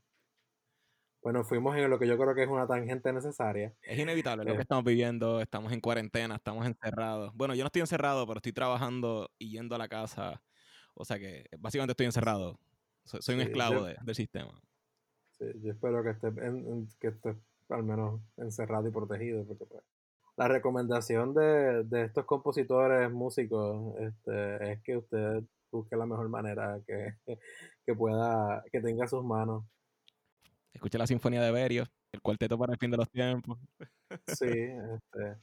bueno, fuimos en lo que yo creo que es una tangente necesaria. Es inevitable lo que eh. estamos viviendo, estamos en cuarentena, estamos encerrados. Bueno, yo no estoy encerrado, pero estoy trabajando y yendo a la casa. O sea que básicamente estoy encerrado. Soy, un esclavo del sistema. Sí, yo espero que esté, que esté al menos encerrado y protegido, porque pues, la recomendación de, de, estos compositores, músicos, este, es que usted busque la mejor manera que, que pueda, que tenga sus manos Escuche la Sinfonía de Berio, el cuarteto para el fin de los tiempos. Sí, este,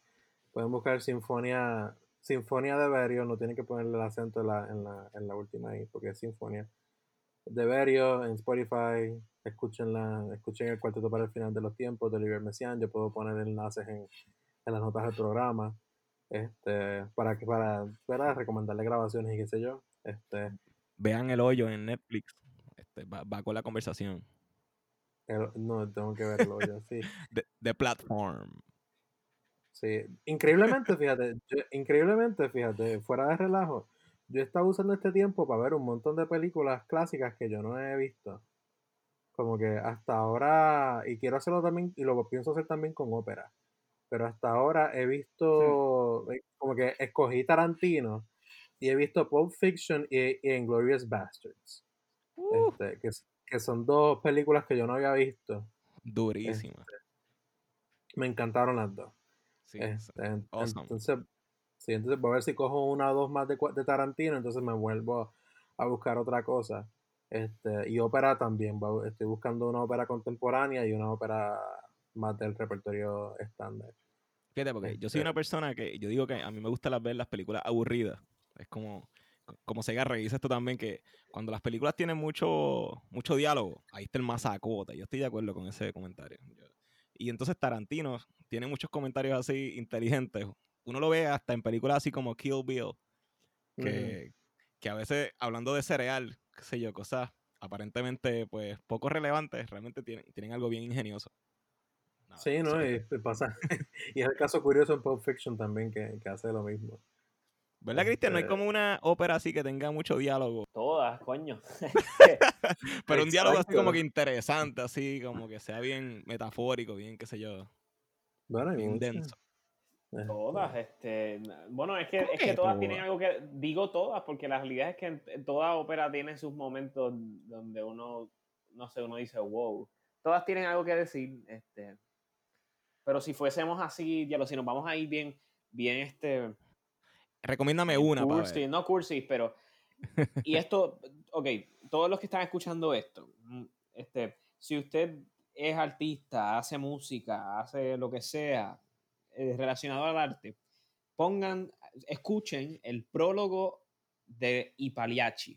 pueden buscar Sinfonía, Sinfonía de Berio, no tienen que ponerle el acento en la, en la, en la última ahí, porque es Sinfonía. De Berio en Spotify, escúchenla, escuchen el cuarteto para el final de los tiempos de Oliver Messiaen, yo puedo poner enlaces en, en las notas del programa, este, para que, para, para recomendarle grabaciones y qué sé yo. Este, Vean el hoyo en Netflix. Este, va, va con la conversación. el- no, tengo que verlo yo, sí. De Platform. Sí, increíblemente, fíjate, yo- increíblemente, fíjate, fuera de relajo, yo he estado usando este tiempo para ver un montón de películas clásicas que yo no he visto. Como que hasta ahora, y quiero hacerlo también, y lo pienso hacer también con ópera, pero hasta ahora he visto, eh, como que escogí Tarantino y he visto Pulp Fiction y, y Inglourious Bastards, Uh, este, que, que son dos películas que yo no había visto. durísima. Me encantaron las dos. Sí. Este, awesome. Entonces, sí, entonces voy a ver si cojo una o dos más de, de Tarantino, entonces me vuelvo a buscar otra cosa. Este, y ópera también, va- estoy buscando una ópera contemporánea y una ópera más del repertorio estándar. Fíjate, porque yo soy Este- una persona que yo digo que a mí me gusta las- ver las películas aburridas. Es como, como Sega dice esto también, que cuando las películas tienen mucho, mucho diálogo, ahí está el masacote. Yo estoy de acuerdo con ese comentario. Y entonces Tarantino tiene muchos comentarios así inteligentes. Uno lo ve hasta en películas así como Kill Bill, que, que a veces hablando de cereal, qué sé yo, cosas aparentemente pues poco relevantes, realmente tienen, tienen algo bien ingenioso. Nada, Sí, ¿no? sí. Y, pasa. y es el caso curioso en Pulp Fiction también, que, que hace lo mismo. ¿Verdad, Cristian? No hay Este- como una ópera así que tenga mucho diálogo. Todas, coño. Pero un diálogo así como que interesante, así como que sea bien metafórico, bien, qué sé yo, Bueno, bien denso. Este, Todas, este, bueno, es que, ¿Cómo es que todas tienen algo que, digo todas, porque la realidad es que toda ópera tiene sus momentos donde uno, no sé, uno dice, wow, todas tienen algo que decir, este, pero si fuésemos así, ya lo, si nos vamos a ir bien, bien, este, Recomiéndame una para cursi, ver. no cursis, pero, y esto, ok, todos los que están escuchando esto, este, si usted es artista, hace música, hace lo que sea eh, relacionado al arte, pongan, escuchen el prólogo de Ipaliachi.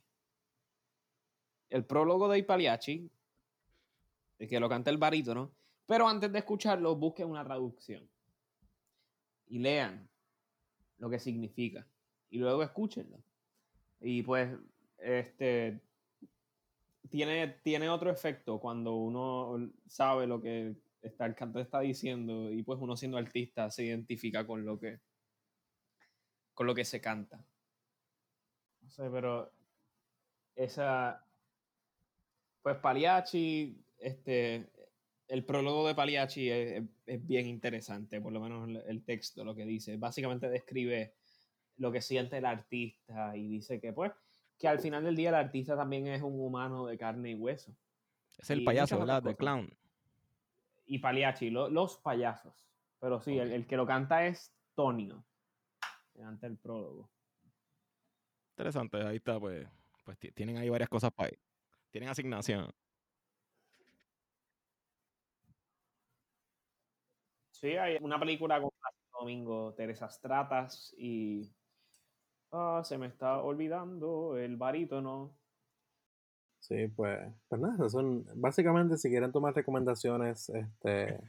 El prólogo de Ipaliachi, que lo canta el barítono, pero antes de escucharlo, busquen una traducción y lean lo que significa y luego escúchenlo. Y pues, este, tiene, tiene otro efecto cuando uno sabe lo que está, el cantante está diciendo y pues uno siendo artista se identifica con lo que con lo que se canta. No sé, pero esa pues Pagliacci, este el prólogo de Pagliacci es, es- es bien interesante, por lo menos el, el texto, lo que dice. Básicamente describe lo que siente el artista y dice que pues que al final del día el artista también es un humano de carne y hueso. Es el y payaso, ¿verdad? cosas. Clown. Y Pagliacci, lo- los payasos. Pero sí, el, que lo canta es Tonio. que Canta el prólogo. Interesante, ahí está, pues, pues ti- tienen ahí varias cosas para ir. Tienen asignación. Sí, hay una película con Domingo, Teresa Stratas y. Ah, se me está olvidando el barítono. Sí, pues, pues nada, son básicamente si quieren tomar recomendaciones este,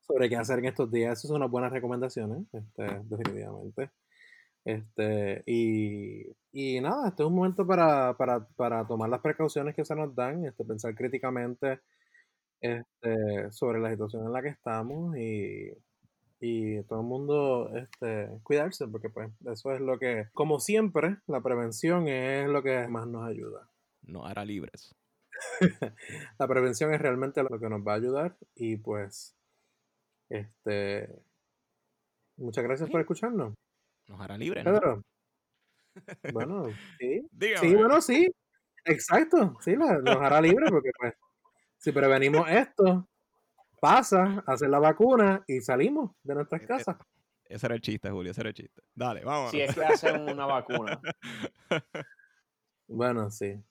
sobre qué hacer en estos días, esas son unas buenas recomendaciones, este, definitivamente. Este, y, y nada, este es un momento para, para, para tomar las precauciones que se nos dan, este, pensar críticamente este, sobre la situación en la que estamos y, y todo el mundo este, cuidarse, porque pues eso es lo que, como siempre, la prevención es lo que más nos ayuda. No hará libres. La prevención es realmente lo que nos va a ayudar y pues este muchas gracias por escucharnos. Nos hará libres, ¿no? Pedro. Bueno, sí. Dígame. Sí, bueno, sí. Exacto. Sí, la- nos hará libre porque pues si prevenimos esto, pasa, hacer la vacuna y salimos de nuestras Eh, eh, casas. Ese era el chiste, Julio, ese era el chiste. Dale, vámonos. Si es que hacen una vacuna. Bueno, sí.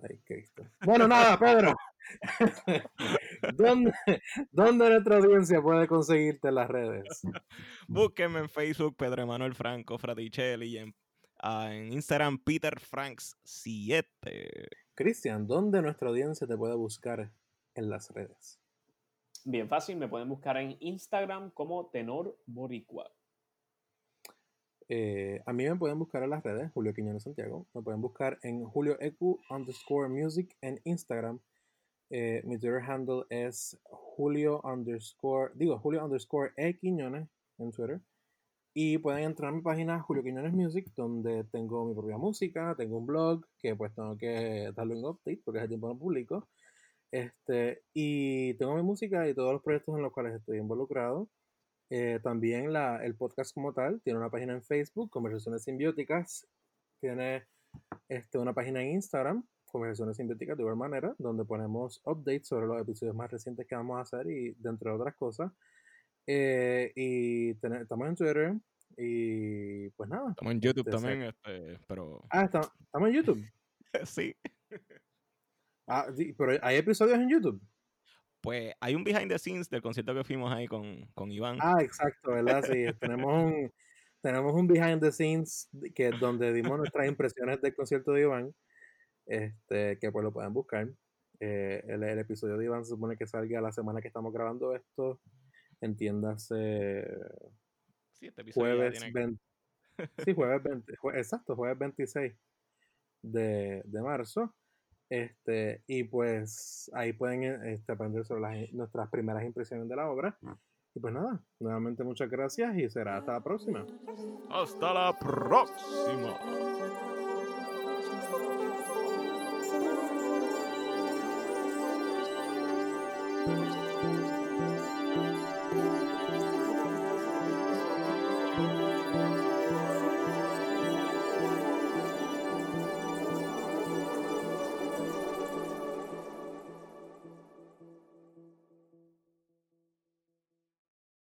Ay, Cristo. Bueno, nada, Pedro. ¿Dónde, ¿Dónde nuestra audiencia puede conseguirte en las redes? Búsquenme en Facebook Pedro Emanuel Franco Fraticelli y en, ah, en Instagram Peter Franks 7. Cristian, ¿dónde nuestra audiencia te puede buscar en las redes? Bien fácil, me pueden buscar en Instagram como Tenor Boricua. Eh, a mí me pueden buscar en las redes, Julio Quiñones Santiago. Me pueden buscar en Julio Ecu underscore music en Instagram. Eh, mi Twitter handle es Julio underscore, digo, Julio underscore E Quiñones en Twitter. Y pueden entrar a mi página Julio Quiñones Music, donde tengo mi propia música, tengo un blog que pues tengo que darle un update porque hace tiempo no publico. Este, y tengo mi música y todos los proyectos en los cuales estoy involucrado. Eh, también la, el podcast como tal tiene una página en Facebook, Conversaciones Simbióticas. Tiene este, una página en Instagram, Conversaciones Simbióticas de igual manera, donde ponemos updates sobre los episodios más recientes que vamos a hacer y de entre otras cosas. Eh, y estamos en Twitter y pues nada. Estamos en YouTube también, este, pero... Ah, estamos en YouTube. sí. Ah, pero hay episodios en YouTube. Pues hay un behind the scenes del concierto que fuimos ahí con, con Iván. Ah, exacto, ¿verdad? Sí, tenemos un, tenemos un behind the scenes que donde dimos nuestras impresiones del concierto de Iván, este, que pues lo pueden buscar. Eh, el, episodio de Iván se supone que salga la semana que estamos grabando esto, entiéndase sí, este jueves 20, sí, jueves 20, exacto, jueves 26 de, de marzo. Este, y pues ahí pueden este, aprender sobre nuestras primeras impresiones de la obra. Y pues nada, nuevamente muchas gracias y será hasta la próxima. Hasta la próxima.